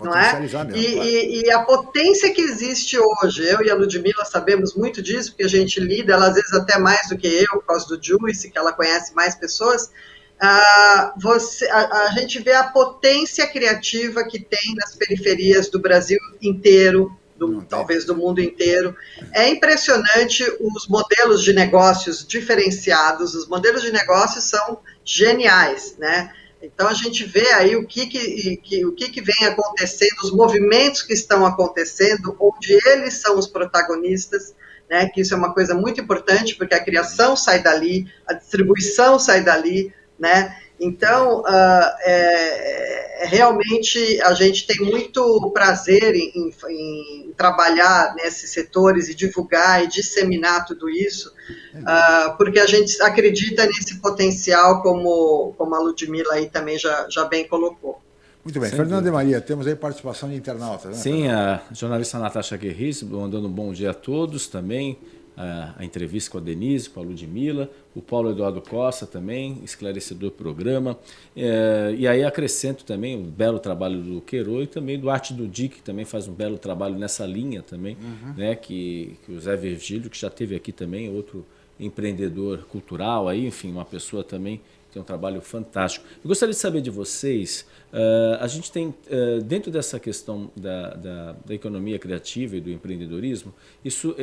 não é? Mesmo, e, claro. e, e, a potência que existe hoje, eu e a Ludmilla sabemos muito disso, porque a gente lida, ela às vezes até mais do que eu, por causa do Juice, que ela conhece mais pessoas, uh, você, a, a, gente vê a potência criativa que tem nas periferias do Brasil inteiro, do, talvez do mundo inteiro. É impressionante os modelos de negócios diferenciados, os modelos de negócios são geniais, né? Então a gente vê aí o que, que, que, o que, que vem acontecendo, os movimentos que estão acontecendo, onde eles são os protagonistas, né, que isso é uma coisa muito importante, porque a criação sai dali, a distribuição sai dali, né, então, uh, é, realmente a gente tem muito prazer em, em, em, trabalhar nesses setores e divulgar e disseminar tudo isso, uh, porque a gente acredita nesse potencial, como, como a Ludmilla aí também já, já bem colocou. Muito bem. Sem Fernando e Maria, temos aí participação de internautas, né? Sim, a jornalista Natasha Guerris mandando um bom dia a todos também. A, entrevista com a Denise, com a Ludmilla, o Paulo Eduardo Costa também, esclarecedor programa. É, e aí acrescento também o belo trabalho do Queiro e também do Arte do Dick, que também faz um belo trabalho nessa linha também, né? Que, que o Zé Virgílio, que já teve aqui também, outro empreendedor cultural aí, enfim, uma pessoa também tem um trabalho fantástico. Eu gostaria de saber de vocês, uh, a gente tem, uh, dentro dessa questão da, da, da, economia criativa e do empreendedorismo, isso, uh,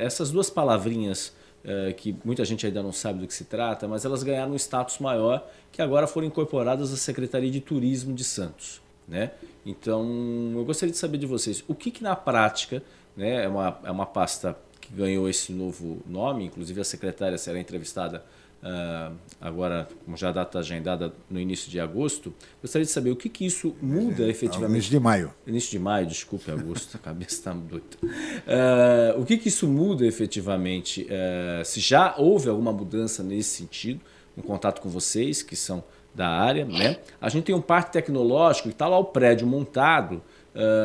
essas duas palavrinhas que muita gente ainda não sabe do que se trata, mas elas ganharam um status maior que agora foram incorporadas à Secretaria de Turismo de Santos. Né? Então, eu gostaria de saber de vocês, o que, que na prática, né, é, uma, é uma pasta que ganhou esse novo nome, inclusive a secretária será entrevistada uh, agora, como já a data agendada no início de agosto, gostaria de saber o que, que isso muda É, efetivamente. Início de maio. Início de maio, desculpe, agosto, [laughs] a cabeça está doida. Uh, o que, que isso muda efetivamente? Uh, se já houve alguma mudança nesse sentido, no contato com vocês, que são da área, né? A gente tem um parque tecnológico, está lá o prédio montado,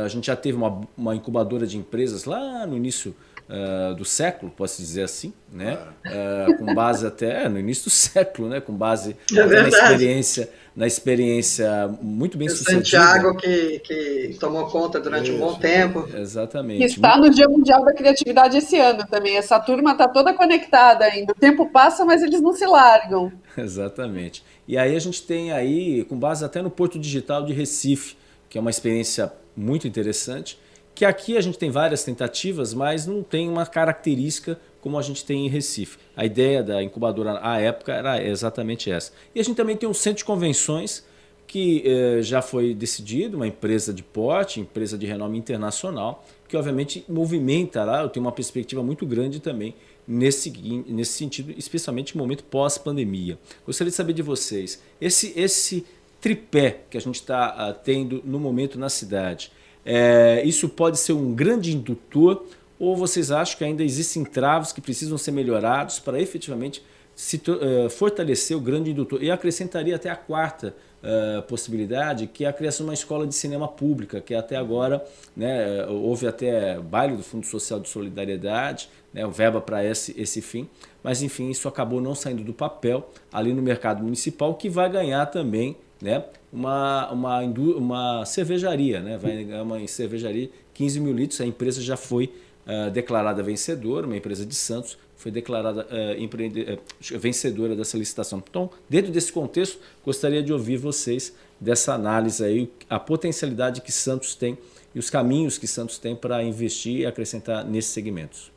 a gente já teve uma, uma incubadora de empresas lá no início Uh, do século, posso dizer assim, né? Uh, com base até é, no início do [laughs] século, né? Com base é na experiência, na experiência muito bem sucedida. Santiago que, que tomou conta durante Isso, um bom tempo. Exatamente. Que está no Dia Mundial da Criatividade esse ano também. Essa turma está toda conectada ainda. O tempo passa, mas eles não se largam. [laughs] Exatamente. E aí a gente tem aí, com base até no Porto Digital de Recife, que é uma experiência muito interessante que aqui a gente tem várias tentativas, mas não tem uma característica como a gente tem em Recife. A ideia da incubadora à época era exatamente essa. E a gente também tem um centro de convenções que eh, já foi decidido, uma empresa de porte, empresa de renome internacional, que obviamente movimenta lá, eu tenho uma perspectiva muito grande também nesse, nesse sentido, especialmente no momento pós-pandemia. Gostaria de saber de vocês, esse, esse tripé que a gente está uh, tendo no momento na cidade, é, isso pode ser um grande indutor ou vocês acham que ainda existem travos que precisam ser melhorados para efetivamente se, uh, fortalecer o grande indutor? E acrescentaria até a quarta uh, possibilidade, que é a criação de uma escola de cinema pública, que até agora né, houve até baile do Fundo Social de Solidariedade, né, verba para esse, esse fim, mas enfim, isso acabou não saindo do papel ali no mercado municipal, que vai ganhar também né, uma, uma, uma cervejaria, né? vai ganhar uma cervejaria 15 mil litros. A empresa já foi uh, declarada vencedora, uma empresa de Santos foi declarada uh, empreende, uh, vencedora dessa licitação. Então, dentro desse contexto, gostaria de ouvir vocês dessa análise aí, a potencialidade que Santos tem e os caminhos que Santos tem para investir e acrescentar nesses segmentos.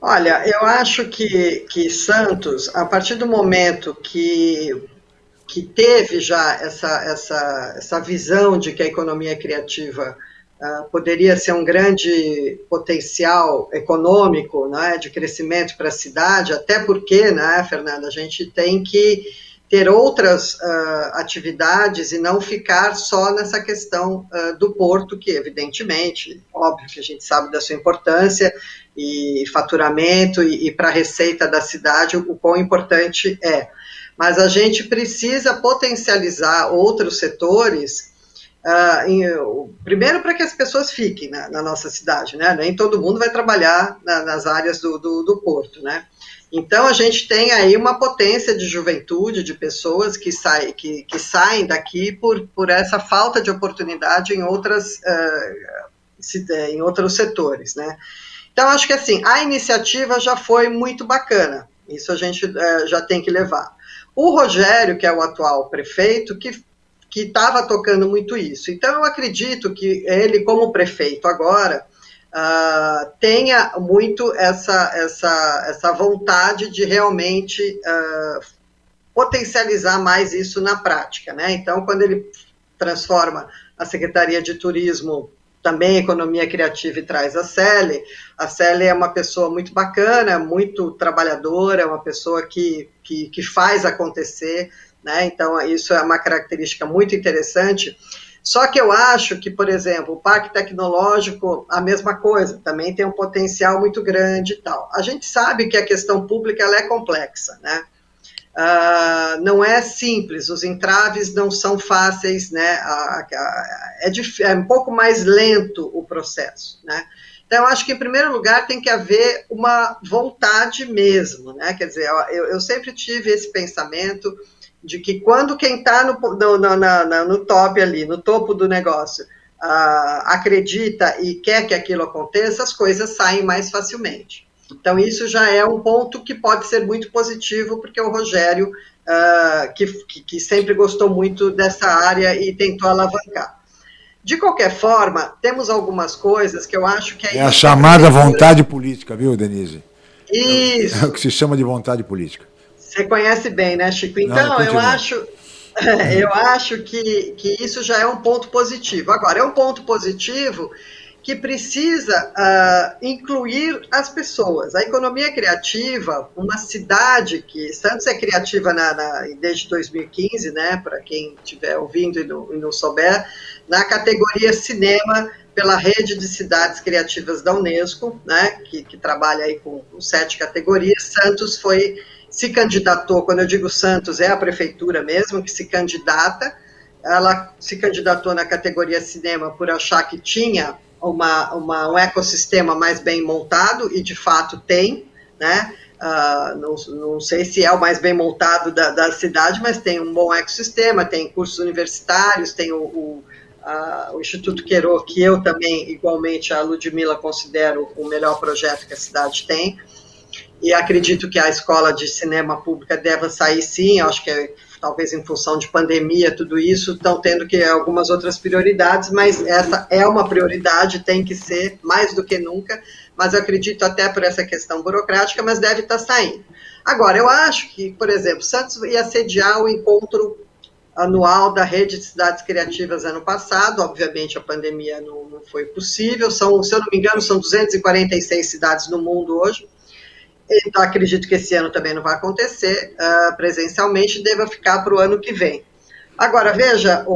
Olha, eu acho que, que Santos, a partir do momento que que teve já essa, essa, essa visão de que a economia criativa uh, poderia ser um grande potencial econômico né, de crescimento para a cidade, até porque, né, Fernanda, a gente tem que ter outras uh, atividades e não ficar só nessa questão uh, do porto, que evidentemente, óbvio que a gente sabe da sua importância e faturamento e, e para a receita da cidade o, o quão importante é mas a gente precisa potencializar outros setores. Uh, em, primeiro, para que as pessoas fiquem na, na, nossa cidade, né? Nem todo mundo vai trabalhar na, nas áreas do, do, do, porto, né? Então, a gente tem aí uma potência de juventude, de pessoas que, sai, que, que saem daqui por, por essa falta de oportunidade em, outras, uh, em outros setores, né? Então, acho que assim, a iniciativa já foi muito bacana, isso a gente uh, já tem que levar. O Rogério, que é o atual prefeito, que que estava tocando muito isso. Então, eu acredito que ele, como prefeito agora, uh, tenha muito essa, essa, essa vontade de realmente uh, potencializar mais isso na prática. Né? Então, quando ele transforma a Secretaria de Turismo também economia criativa e traz a Célia. A Célia é uma pessoa muito bacana, muito trabalhadora, é uma pessoa que, que, que, faz acontecer, né? Então, isso é uma característica muito interessante. Só que eu acho que, por exemplo, o Parque Tecnológico, a mesma coisa, também tem um potencial muito grande e tal. A gente sabe que a questão pública ela é complexa, né? Uh, não é simples, os entraves não são fáceis, né? A, a, é, é, um pouco mais lento o processo, né? Então, acho que, em primeiro lugar, tem que haver uma vontade mesmo, né? Quer dizer, eu, eu sempre tive esse pensamento de que quando quem está no, no, no, no, top ali, no topo do negócio, uh, acredita e quer que aquilo aconteça, as coisas saem mais facilmente. Então, isso já é um ponto que pode ser muito positivo, porque o Rogério, uh, que, que, sempre gostou muito dessa área e tentou alavancar. De qualquer forma, temos algumas coisas que eu acho que é. É a chamada vontade política, viu, Denise? Isso. É o que se chama de vontade política. Você conhece bem, né, Chico? Então, Não, eu acho. [laughs] Eu acho que, que isso já é um ponto positivo. Agora, é um ponto positivo que precisa uh, incluir as pessoas. A economia criativa, uma cidade que Santos é criativa na, na, desde 2015, né? Para quem estiver ouvindo e não, e não souber, na categoria cinema pela rede de cidades criativas da Unesco, né? Que, que trabalha aí com, com sete categorias. Santos foi se candidatou. Quando eu digo Santos é a prefeitura mesmo que se candidata. Ela se candidatou na categoria cinema por achar que tinha uma, uma, um ecossistema mais bem montado, e de fato tem, né? Uh, não, não, sei se é o mais bem montado da, da, cidade, mas tem um bom ecossistema, tem cursos universitários, tem o, o, o Instituto Queiro, que eu também, igualmente, a Ludmilla, considero o melhor projeto que a cidade tem. E acredito que a escola de cinema pública deva sair sim, acho que talvez em função de pandemia, tudo isso, estão tendo que algumas outras prioridades, mas essa é uma prioridade, tem que ser mais do que nunca, mas eu acredito até por essa questão burocrática, mas deve estar saindo. Agora, eu acho que, por exemplo, Santos ia sediar o encontro anual da Rede de Cidades Criativas ano passado, obviamente a pandemia não, não foi possível, são, se eu não me engano, são 246 cidades no mundo hoje, então, acredito que esse ano também não vai acontecer uh, presencialmente, deva ficar para o ano que vem. Agora, veja, o,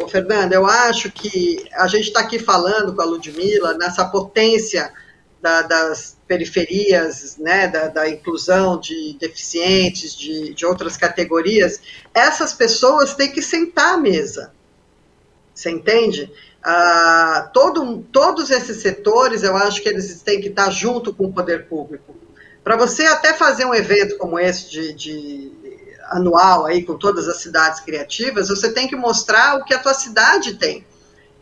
o, o Fernando, eu acho que a gente está aqui falando com a Ludmilla nessa potência da, das periferias, né, da, da, inclusão de deficientes, de, de outras categorias. Essas pessoas têm que sentar à mesa. Você entende? Uh, todo, todos esses setores, eu acho que eles têm que estar junto com o poder público. Para você até fazer um evento como esse de, de, anual aí com todas as cidades criativas, você tem que mostrar o que a tua cidade tem.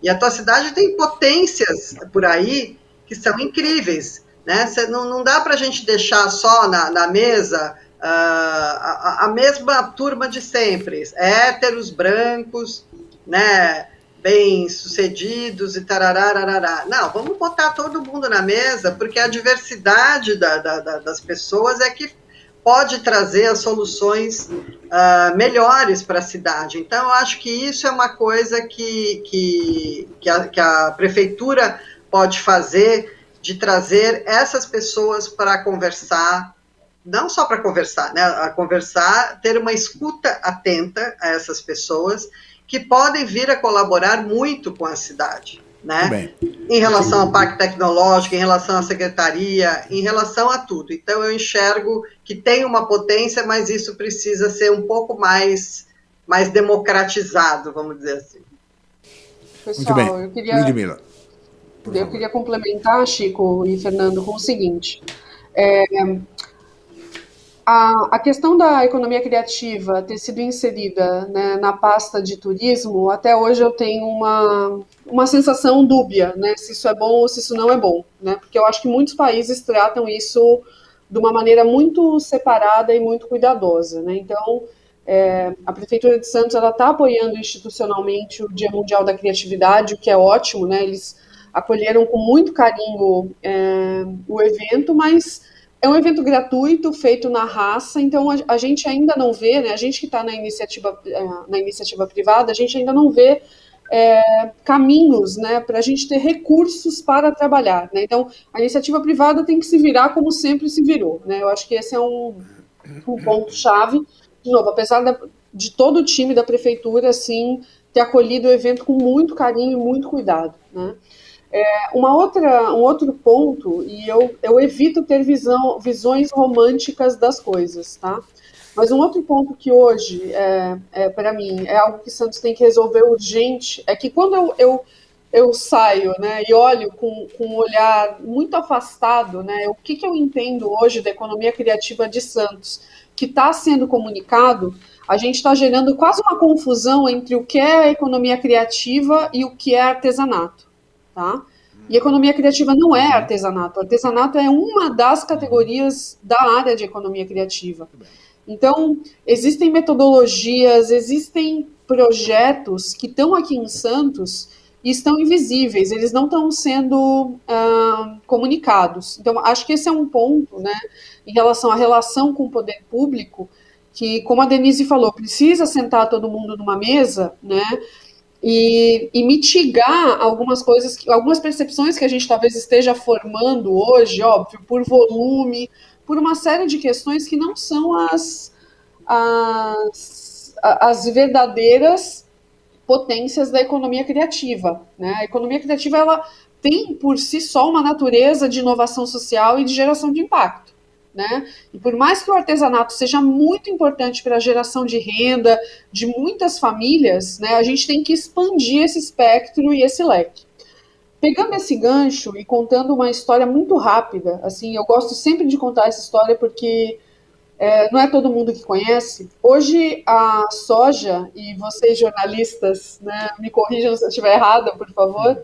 E a tua cidade tem potências por aí que são incríveis. Né? Você, não, não dá para a gente deixar só na, na mesa uh, a, a, mesma turma de sempre, héteros, brancos, né? Bem-sucedidos e tarará, Não, vamos botar todo mundo na mesa, porque a diversidade da, da, da, das pessoas é que pode trazer as soluções uh, melhores para a cidade. Então, eu acho que isso é uma coisa que, que, que, a, que a prefeitura pode fazer, de trazer essas pessoas para conversar, não só para conversar, né, a conversar, ter uma escuta atenta a essas pessoas que podem vir a colaborar muito com a cidade. Né? Em relação ao parque tecnológico, em relação à secretaria, em relação a tudo. Então eu enxergo que tem uma potência, mas isso precisa ser um pouco mais, mais democratizado, vamos dizer assim. Pessoal, Muito bem. eu queria, Ludmila, eu queria complementar, Chico e Fernando, com o seguinte. É, a, a questão da economia criativa ter sido inserida né, na pasta de turismo, até hoje eu tenho uma, uma sensação dúbia, né, se isso é bom ou se isso não é bom, né, porque eu acho que muitos países tratam isso de uma maneira muito separada e muito cuidadosa, né, então é, a Prefeitura de Santos está apoiando institucionalmente o Dia Mundial da Criatividade, o que é ótimo, né, eles acolheram com muito carinho é, o evento, mas é um evento gratuito, feito na raça, então a, a gente ainda não vê, né, a gente que está na iniciativa, é, na iniciativa privada, a gente ainda não vê é, caminhos né, para a gente ter recursos para trabalhar. Né? Então, a iniciativa privada tem que se virar como sempre se virou. Né? Eu acho que esse é um, um ponto-chave. De novo, apesar da, de todo o time da prefeitura assim, ter acolhido o evento com muito carinho e muito cuidado. Né? É, uma outra, um outro ponto, e eu, eu evito ter visão, visões românticas das coisas, tá? Mas um outro ponto que hoje, é, é para mim, é algo que Santos tem que resolver urgente, é que quando eu, eu, eu saio né, e olho com, com um olhar muito afastado, né, o que, que eu entendo hoje da economia criativa de Santos, que está sendo comunicado, a gente está gerando quase uma confusão entre o que é economia criativa e o que é artesanato. Tá? E economia criativa não é artesanato. Artesanato é uma das categorias da área de economia criativa. Então, existem metodologias, existem projetos que estão aqui em Santos e estão invisíveis, eles não estão sendo ah, comunicados. Então, acho que esse é um ponto, né, em relação à relação com o poder público, que, como a Denise falou, precisa sentar todo mundo numa mesa, né, e, e, mitigar algumas coisas, algumas percepções que a gente talvez esteja formando hoje, óbvio, por volume, por uma série de questões que não são as, as, as verdadeiras potências da economia criativa. Né? A economia criativa ela tem por si só uma natureza de inovação social e de geração de impacto. Né? E por mais que o artesanato seja muito importante para a geração de renda de muitas famílias, né, a gente tem que expandir esse espectro e esse leque. Pegando esse gancho e contando uma história muito rápida, assim, eu gosto sempre de contar essa história porque é, não é todo mundo que conhece. Hoje a soja, e vocês jornalistas, né, me corrijam se eu estiver errada, por favor,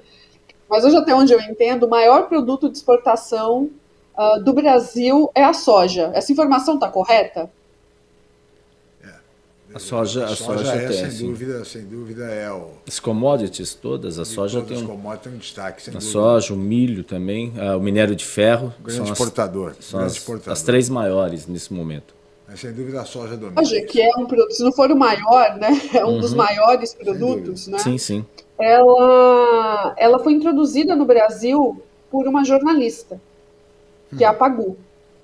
mas hoje até onde eu entendo, o maior produto de exportação uh, do Brasil é a soja. Essa informação está correta? A soja, a, soja, soja é, tem, sem dúvida, sem dúvida é o. As commodities todas, a soja tem um. commodities tem um destaque. Sem a dúvida. soja, o milho também, uh, o minério de ferro. O grande exportador. As, são grande as, exportador. as três maiores nesse momento. Mas, sem dúvida a soja domina. Soja, que é um produto, se não for o maior, né? É um uhum. dos maiores produtos, né? Sim, sim. Ela, ela foi introduzida no Brasil por uma jornalista, que é a Pagu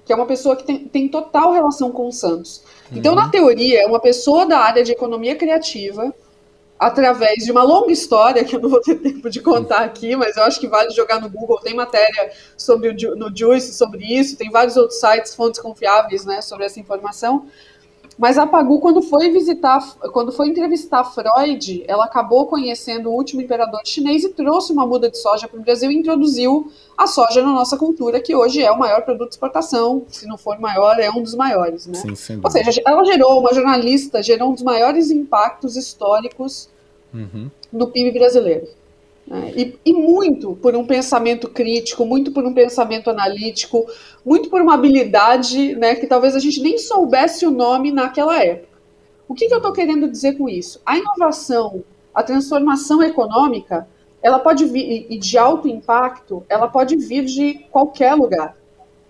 que é uma pessoa que tem, tem total relação com o Santos. Então, na teoria, é uma pessoa da área de economia criativa, através de uma longa história, que eu não vou ter [laughs] tempo de contar aqui, mas eu acho que vale jogar no Google, tem matéria sobre o, no Juice sobre isso, tem vários outros sites, fontes confiáveis, né, sobre essa informação, mas a Pagu, quando foi visitar, quando foi entrevistar Freud, ela acabou conhecendo o último imperador chinês e trouxe uma muda de soja para o Brasil e introduziu a soja na nossa cultura, que hoje é o maior produto de exportação, se não for maior, é um dos maiores, né? Sim, Ou seja, ela gerou, uma jornalista, gerou um dos maiores impactos históricos uhum. no PIB brasileiro. Né? E, e, muito por um pensamento crítico, muito por um pensamento analítico, muito por uma habilidade né, que talvez a gente nem soubesse o nome naquela época. O que, que eu estou querendo dizer com isso? A inovação, a transformação econômica, ela pode vir, e de alto impacto, ela pode vir de qualquer lugar.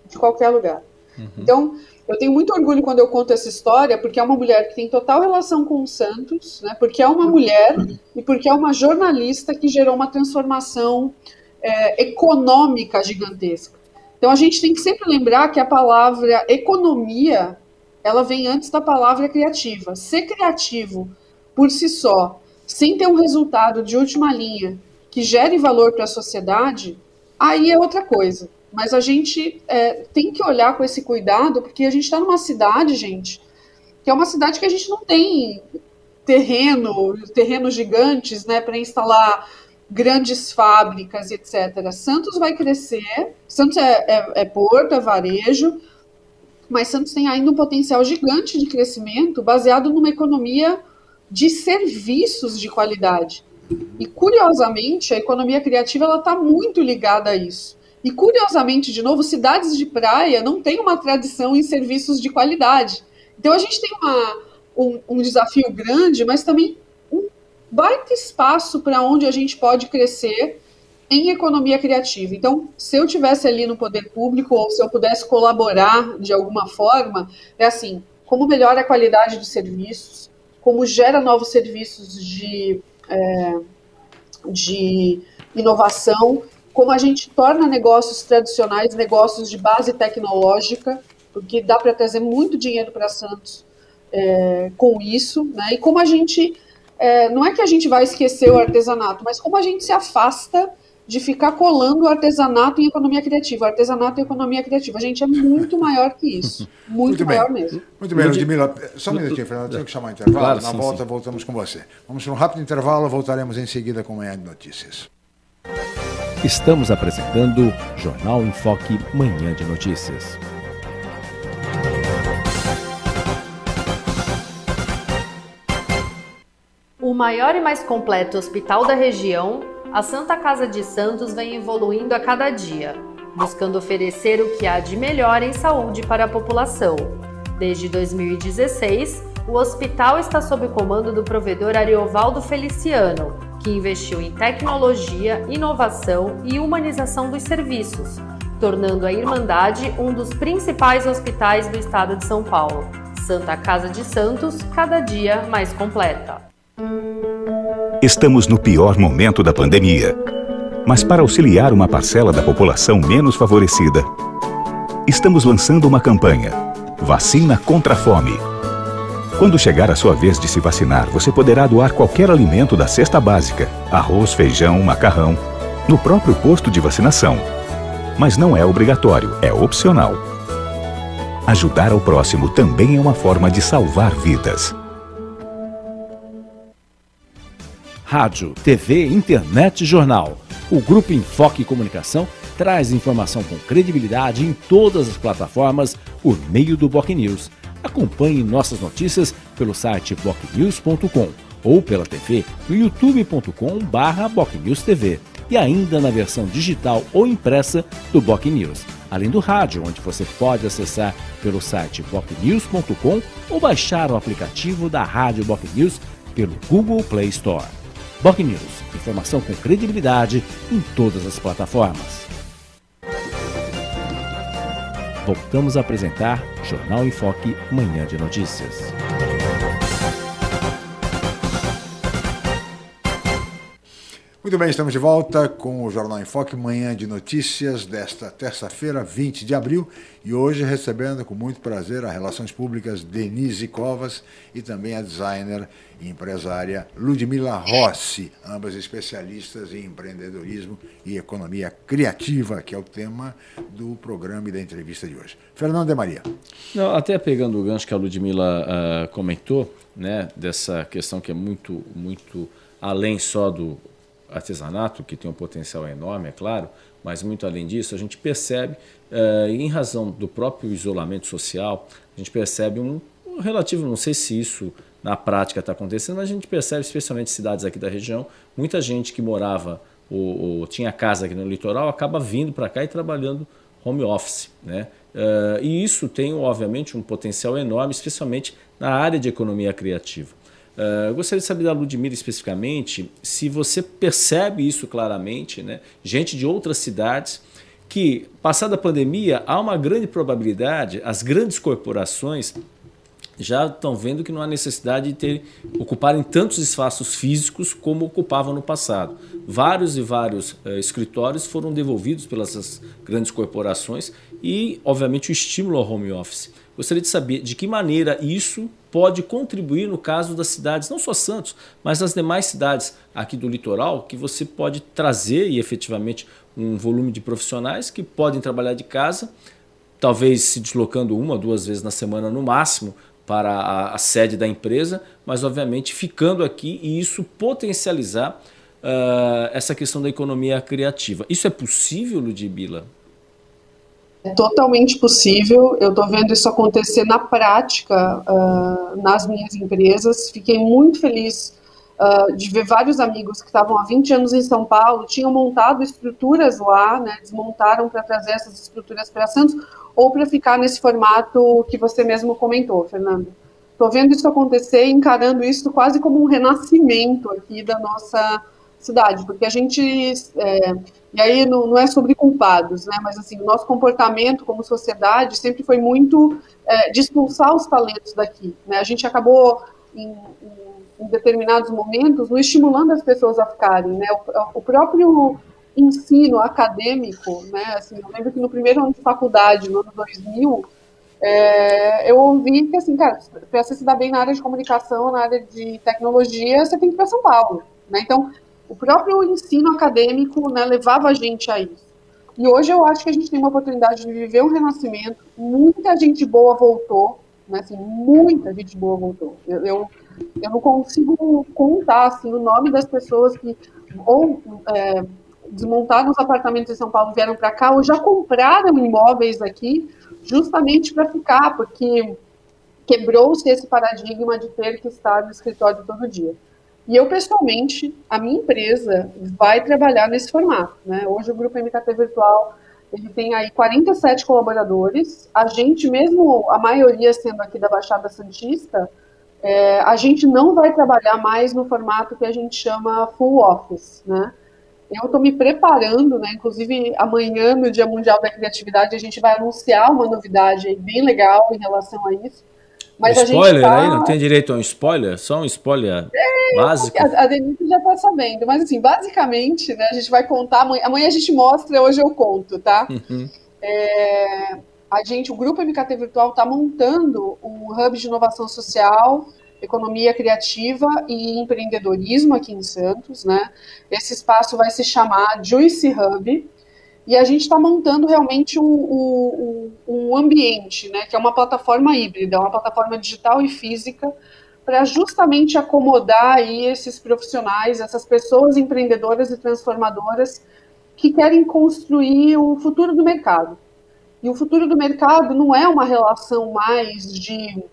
De qualquer lugar. Uhum. Então, eu tenho muito orgulho quando eu conto essa história, porque é uma mulher que tem total relação com o Santos, né, porque é uma mulher e porque é uma jornalista que gerou uma transformação é, econômica gigantesca. Então a gente tem que sempre lembrar que a palavra economia ela vem antes da palavra criativa. Ser criativo por si só, sem ter um resultado de última linha que gere valor para a sociedade, aí é outra coisa. Mas a gente é, tem que olhar com esse cuidado, porque a gente está numa cidade, gente, que é uma cidade que a gente não tem terreno, terrenos gigantes, né, para instalar grandes fábricas, etc. Santos vai crescer, Santos é, é, é porto, é varejo, mas Santos tem ainda um potencial gigante de crescimento baseado numa economia de serviços de qualidade. E curiosamente, a economia criativa ela está muito ligada a isso. E curiosamente, de novo, cidades de praia não têm uma tradição em serviços de qualidade. Então a gente tem uma, um, um desafio grande, mas também um baita espaço para onde a gente pode crescer em economia criativa. Então, se eu tivesse ali no poder público ou se eu pudesse colaborar de alguma forma, é assim: como melhora a qualidade dos serviços, como gera novos serviços de, é, de inovação como a gente torna negócios tradicionais negócios de base tecnológica, porque dá para trazer muito dinheiro para Santos é, com isso, né? E como a gente é, não é que a gente vai esquecer o artesanato, mas como a gente se afasta de ficar colando artesanato em economia criativa. Artesanato e economia criativa. Gente, é muito maior que isso. [laughs] Muito, muito maior bem. mesmo. Muito bem, Ludmila. Só um minutinho, Fernando. Tenho que chamar o intervalo. Claro, Na sim, volta, sim. voltamos com você. Vamos para um rápido intervalo. Voltaremos em seguida com Manhã de Notícias. Estamos apresentando Jornal em Foque Manhã de Notícias. O maior e mais completo hospital da região, a Santa Casa de Santos vem evoluindo a cada dia, buscando oferecer o que há de melhor em saúde para a população. Desde 2016, o hospital está sob comando do provedor Ariovaldo Feliciano, que investiu em tecnologia, inovação e humanização dos serviços, tornando a Irmandade um dos principais hospitais do estado de São Paulo. Santa Casa de Santos, cada dia mais completa. Estamos no pior momento da pandemia. Mas para auxiliar uma parcela da população menos favorecida, estamos lançando uma campanha: Vacina contra a Fome. Quando chegar a sua vez de se vacinar, você poderá doar qualquer alimento da cesta básica, arroz, feijão, macarrão, no próprio posto de vacinação. Mas não é obrigatório, é opcional. Ajudar ao próximo também é uma forma de salvar vidas. rádio, TV, internet e jornal. O Grupo Enfoque Comunicação traz informação com credibilidade em todas as plataformas por meio do Boc News. Acompanhe nossas notícias pelo site bocnews.com ou pela TV no youtube.com/bocnewstv e ainda na versão digital ou impressa do Boc News, além do rádio, onde você pode acessar pelo site bocnews.com ou baixar o aplicativo da Rádio Boc News pelo Google Play Store. Boc News, informação com credibilidade em todas as plataformas. Voltamos a apresentar Jornal em Foque, Manhã de Notícias. Muito bem, estamos de volta com o Jornal em Foque, manhã de notícias desta terça-feira, 20 de abril, e hoje recebendo com muito prazer a Relações Públicas Denise Covas e também a designer e empresária Ludmila Rossi, ambas especialistas em empreendedorismo e economia criativa, que é o tema do programa e da entrevista de hoje. Fernando de Maria. Não, até pegando o gancho que a Ludmila uh, comentou, né, dessa questão que é muito, muito além só do artesanato, que tem um potencial enorme, é claro, mas muito além disso, a gente percebe, uh, em razão do próprio isolamento social, a gente percebe um, relativo, não sei se isso na prática está acontecendo, mas a gente percebe, especialmente em cidades aqui da região, muita gente que morava ou, ou tinha casa aqui no litoral acaba vindo para cá e trabalhando home office. Né? Uh, e isso tem, obviamente, um potencial enorme, especialmente na área de economia criativa. Uh, gostaria de saber da Ludmila especificamente se você percebe isso claramente, né? gente de outras cidades, que, passada a pandemia, há uma grande probabilidade, as grandes corporações já estão vendo que não há necessidade de ter, ocuparem tantos espaços físicos como ocupavam no passado. Vários e vários uh, escritórios foram devolvidos pelas grandes corporações e, obviamente, o estímulo ao home office. Gostaria de saber de que maneira isso pode contribuir no caso das cidades, não só Santos, mas as demais cidades aqui do litoral, que você pode trazer e efetivamente um volume de profissionais que podem trabalhar de casa, talvez se deslocando uma, duas vezes na semana no máximo para a, a sede da empresa, mas obviamente ficando aqui e isso potencializar uh, essa questão da economia criativa. Isso é possível, Ludmila? É totalmente possível. Eu estou vendo isso acontecer na prática uh, nas minhas empresas. Fiquei muito feliz uh, de ver vários amigos que estavam há 20 anos em São Paulo, tinham montado estruturas lá, né, desmontaram para trazer essas estruturas para Santos, ou para ficar nesse formato que você mesmo comentou, Fernando. Estou vendo isso acontecer, encarando isso quase como um renascimento aqui da nossa cidade, porque a gente é, e aí não, não, é sobre culpados, né? Mas assim, o nosso comportamento como sociedade sempre foi muito é, de expulsar os talentos daqui. Né? A gente acabou em, em, determinados momentos não estimulando as pessoas a ficarem, né? O, o, próprio ensino acadêmico, né? Assim, eu lembro que no primeiro ano de faculdade, no ano 2000, é, eu ouvi que assim, cara, para você se dar bem na área de comunicação, na área de tecnologia, você tem que ir para São Paulo, né? Então o próprio ensino acadêmico né, levava a gente a isso. E hoje eu acho que a gente tem uma oportunidade de viver um renascimento. Muita gente boa voltou, né, assim, muita gente boa voltou. Eu, eu, eu não consigo contar assim, o nome das pessoas que ou é, desmontaram os apartamentos em São Paulo, vieram para cá, ou já compraram imóveis aqui, justamente para ficar, porque quebrou-se esse paradigma de ter que estar no escritório todo dia. E eu, pessoalmente, a minha empresa vai trabalhar nesse formato. Né? Hoje o Grupo MKT Virtual ele tem aí 47 colaboradores. A gente, mesmo a maioria sendo aqui da Baixada Santista, é, a gente não vai trabalhar mais no formato que a gente chama full office, né? Eu estou me preparando, né? Inclusive amanhã, no Dia Mundial da Criatividade, a gente vai anunciar uma novidade bem legal em relação a isso. Mas spoiler tá... aí, não tem direito a um spoiler? Só um spoiler é, básico? A, a Denise já está sabendo, mas assim, basicamente, né, a gente vai contar, amanhã, amanhã a gente mostra, hoje eu conto, tá? Uhum. É, a gente, o Grupo MKT Virtual está montando um hub de inovação social, economia criativa e empreendedorismo aqui em Santos, né? Esse espaço vai se chamar Juice Hub, e a gente está montando realmente um, um, um, ambiente, né, que é uma plataforma híbrida, uma plataforma digital e física, para justamente acomodar aí esses profissionais, essas pessoas empreendedoras e transformadoras que querem construir o futuro do mercado. E o futuro do mercado não é uma relação mais de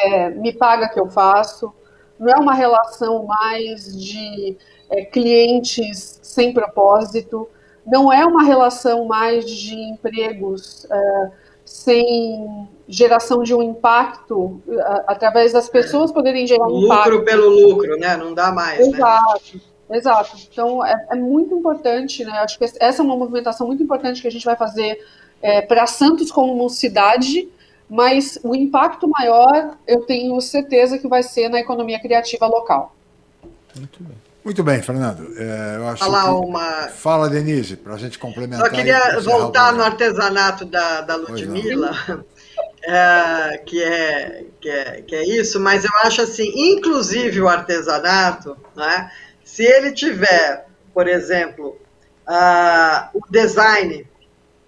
é, me paga que eu faço, não é uma relação mais de é, clientes sem propósito, não é uma relação mais de empregos uh, sem geração de um impacto uh, através das pessoas poderem gerar um lucro impacto. Lucro pelo lucro, né? Não dá mais. Né? Exato. Né? Exato. Então é, é, muito importante, né? Acho que essa é uma movimentação muito importante que a gente vai fazer é, para Santos como cidade, mas o impacto maior eu tenho certeza que vai ser na economia criativa local. Muito bem. Muito bem, Fernando. É, eu acho Falar que... uma... Fala, Denise, para a gente complementar. Só queria voltar no artesanato da, da Ludmilla, [laughs] é, que, é, que, é, que é isso, mas eu acho assim, inclusive o artesanato, né, se ele tiver, por exemplo, uh, o design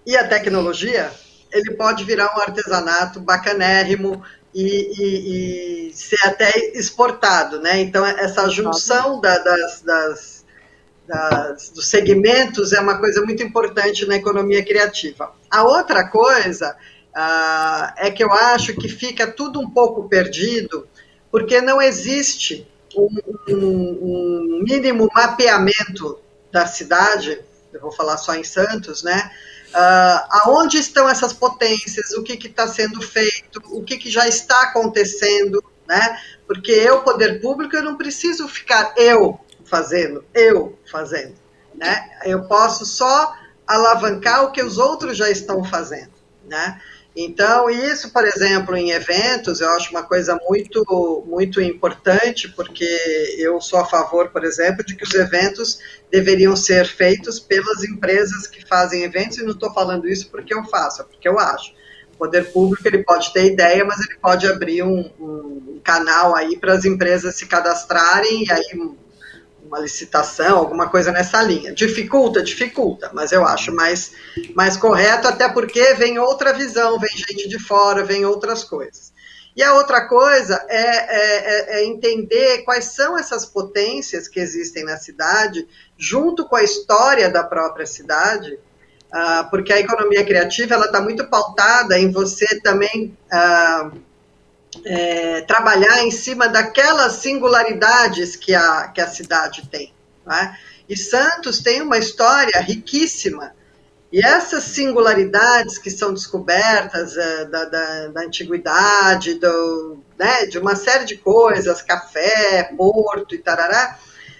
e a tecnologia, ele pode virar um artesanato bacanérrimo, e, e, e, ser até exportado, né? Então essa junção da, das, das, das, dos segmentos é uma coisa muito importante na economia criativa. A outra coisa uh, é que eu acho que fica tudo um pouco perdido porque não existe um, um, um mínimo mapeamento da cidade. Eu vou falar só em Santos, né? Uh, aonde estão essas potências, o que está sendo feito, o que, que, já está acontecendo, né? Porque eu, poder público, eu não preciso ficar eu fazendo, eu fazendo, né? Eu posso só alavancar o que os outros já estão fazendo, né? Então, isso, por exemplo, em eventos, eu acho uma coisa muito, muito importante, porque eu sou a favor, por exemplo, de que os eventos deveriam ser feitos pelas empresas que fazem eventos, e não estou falando isso porque eu faço, é porque eu acho. O poder público ele pode ter ideia, mas ele pode abrir um, um canal aí para as empresas se cadastrarem e aí uma licitação, alguma coisa nessa linha. Dificulta, dificulta, mas eu acho mais, mais correto, até porque vem outra visão, vem gente de fora, vem outras coisas. E a outra coisa é, é, é, é entender quais são essas potências que existem na cidade, junto com a história da própria cidade, uh, porque a economia criativa ela está muito pautada em você também uh, é, trabalhar em cima daquelas singularidades que a, que a cidade tem. Né? E Santos tem uma história riquíssima. E essas singularidades que são descobertas é, da, da, da, antiguidade, do, né, de uma série de coisas, café, porto e tarará,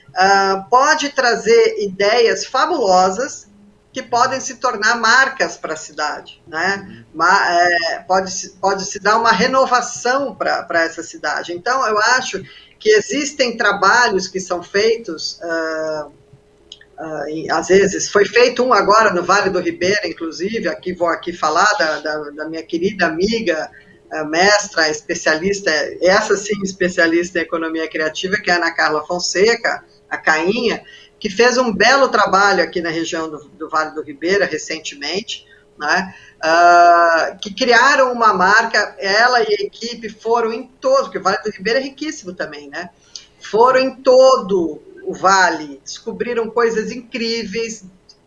uh, pode trazer ideias fabulosas que podem se tornar marcas para a cidade, né? é, pode, pode se dar uma renovação para essa cidade. Então, eu acho que existem trabalhos que são feitos, uh, uh, às vezes, foi feito um agora no Vale do Ribeira, inclusive, aqui vou aqui falar da, da, da minha querida amiga, uh, mestra, especialista, essa sim especialista em economia criativa, que é a Ana Carla Fonseca, a Cainha, que fez um belo trabalho aqui na região do, do Vale do Ribeira recentemente, né? Uh, que criaram uma marca, ela e a equipe foram em todo, porque o Vale do Ribeira é riquíssimo também, né? Foram em todo o vale, descobriram coisas incríveis,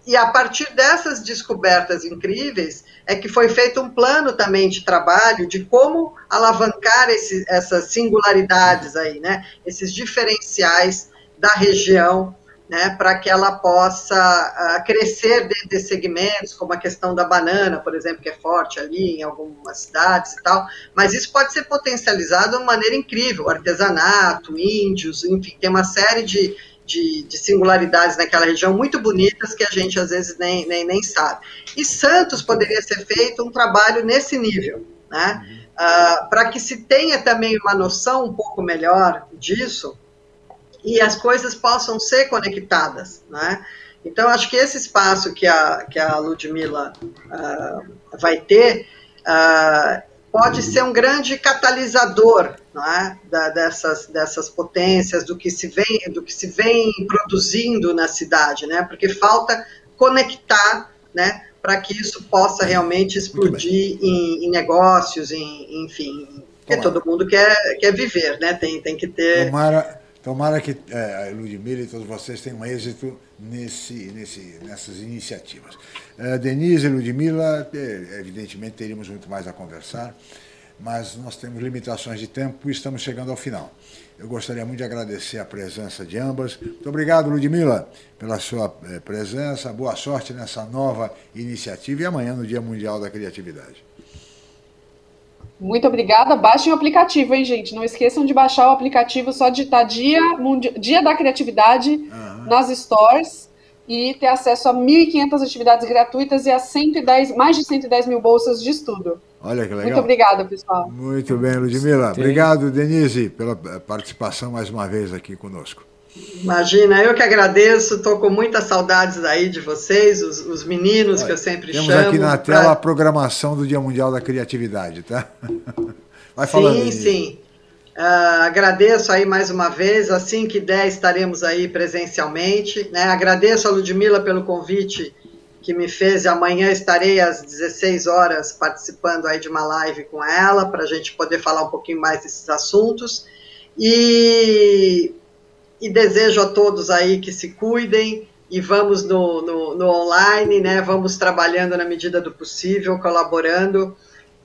e a partir dessas descobertas incríveis é que foi feito um plano também de trabalho de como alavancar esse, essas singularidades aí, né? Esses diferenciais da região né, para que ela possa uh, crescer dentro de segmentos, como a questão da banana, por exemplo, que é forte ali em algumas cidades e tal, mas isso pode ser potencializado de uma maneira incrível, artesanato, índios, enfim, tem uma série de, de, de, singularidades naquela região muito bonitas que a gente às vezes nem, nem, nem sabe. E Santos poderia ser feito um trabalho nesse nível, né, uh, para que se tenha também uma noção um pouco melhor disso, e as coisas possam ser conectadas, né? Então, acho que esse espaço que a, que a Ludmilla uh, vai ter uh, pode ser um grande catalisador é? da, dessas, dessas potências, do que, se vem, do que se vem produzindo na cidade, né? porque falta conectar né, para que isso possa realmente explodir em, em, negócios, em, enfim, porque todo mundo quer, quer viver, né? tem, tem que ter... Tomara Tomara que é, a Ludmilla e todos vocês tenham êxito nesse, nesse, nessas iniciativas. É, Denise e Ludmilla, é, evidentemente teríamos muito mais a conversar, mas nós temos limitações de tempo e estamos chegando ao final. Eu gostaria muito de agradecer a presença de ambas. Muito obrigado, Ludmilla, pela sua é, presença. Boa sorte nessa nova iniciativa e amanhã no Dia Mundial da Criatividade. Muito obrigada. Baixem o aplicativo, hein, gente? Não esqueçam de baixar o aplicativo, só digitar Dia, Dia da Criatividade uhum. nas stores e ter acesso a 1.500 atividades gratuitas e a 110, mais de 110 mil bolsas de estudo. Olha que legal. Muito obrigada, pessoal. Muito bem, Ludmila. Obrigado, Denise, pela participação mais uma vez aqui conosco. Imagina, eu que agradeço, estou com muitas saudades aí de vocês, os, os meninos Olha, que eu sempre temos chamo. Temos aqui na tela pra... a programação do Dia Mundial da Criatividade, tá? [laughs] Vai falando. Sim, aí. sim. Uh, agradeço aí mais uma vez, assim que der estaremos aí presencialmente. Né? Agradeço a Ludmila pelo convite que me fez. Amanhã estarei às 16 horas participando aí de uma live com ela para a gente poder falar um pouquinho mais desses assuntos. E e desejo a todos aí que se cuidem e vamos no, no, no, online, né? Vamos trabalhando na medida do possível, colaborando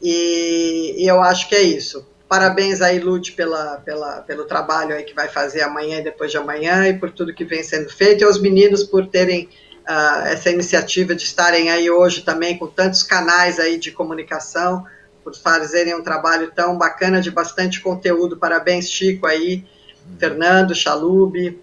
e, e eu acho que é isso. Parabéns aí, Lute, pela, pela, pelo trabalho aí que vai fazer amanhã e depois de amanhã e por tudo que vem sendo feito e aos meninos por terem uh, essa iniciativa de estarem aí hoje também com tantos canais aí de comunicação, por fazerem um trabalho tão bacana de bastante conteúdo. Parabéns, Chico, aí Fernando, Chalube,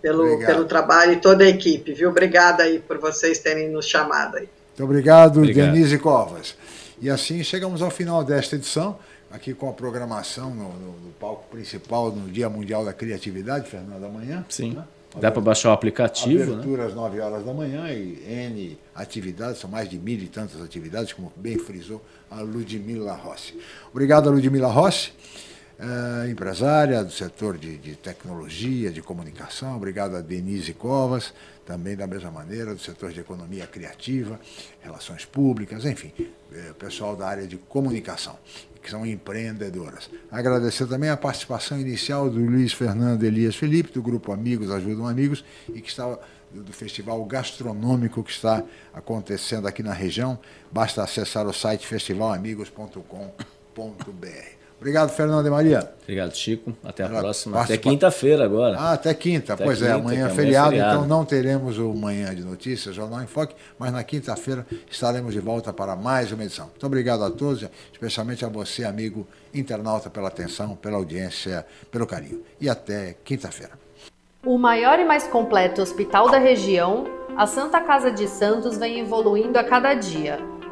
pelo, pelo trabalho e toda a equipe, viu? Obrigada aí por vocês terem nos chamado aí. Muito obrigado, obrigado. Denise Covas. E assim chegamos ao final desta edição, aqui com a programação no, no, no palco principal no Dia Mundial da Criatividade, Fernando, amanhã. Sim. Né? Dá para baixar o aplicativo. Né? Abertura né? às 9 horas da manhã e N atividades, são mais de mil e tantas atividades, como bem frisou a Ludmila Rossi. Obrigado a Ludmila Rossi uh, empresária do setor de, de, tecnologia, de comunicação. Obrigado a Denise Covas, também da mesma maneira, do setor de economia criativa, relações públicas, enfim, uh, pessoal da área de comunicação, que são empreendedoras. Agradecer também a participação inicial do Luiz Fernando Elias Felipe, do grupo Amigos Ajudam Amigos, e que estava do festival gastronômico que está acontecendo aqui na região. Basta acessar o site festivalamigos.com.br. Obrigado, Fernando e Maria. Obrigado, Chico. Até a próxima. Participa... Até quinta-feira agora. Ah, até quinta. Até pois é, quinta, é, amanhã é feriado, feriado, então não teremos o Manhã de Notícias, Jornal em Foque, mas na quinta-feira estaremos de volta para mais uma edição. Muito obrigado a todos, especialmente a você, amigo internauta, pela atenção, pela audiência, pelo carinho. E até quinta-feira. O maior e mais completo hospital da região, a Santa Casa de Santos vem evoluindo a cada dia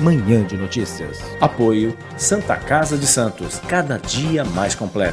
Manhã de notícias. Apoio Santa Casa de Santos, cada dia mais completo.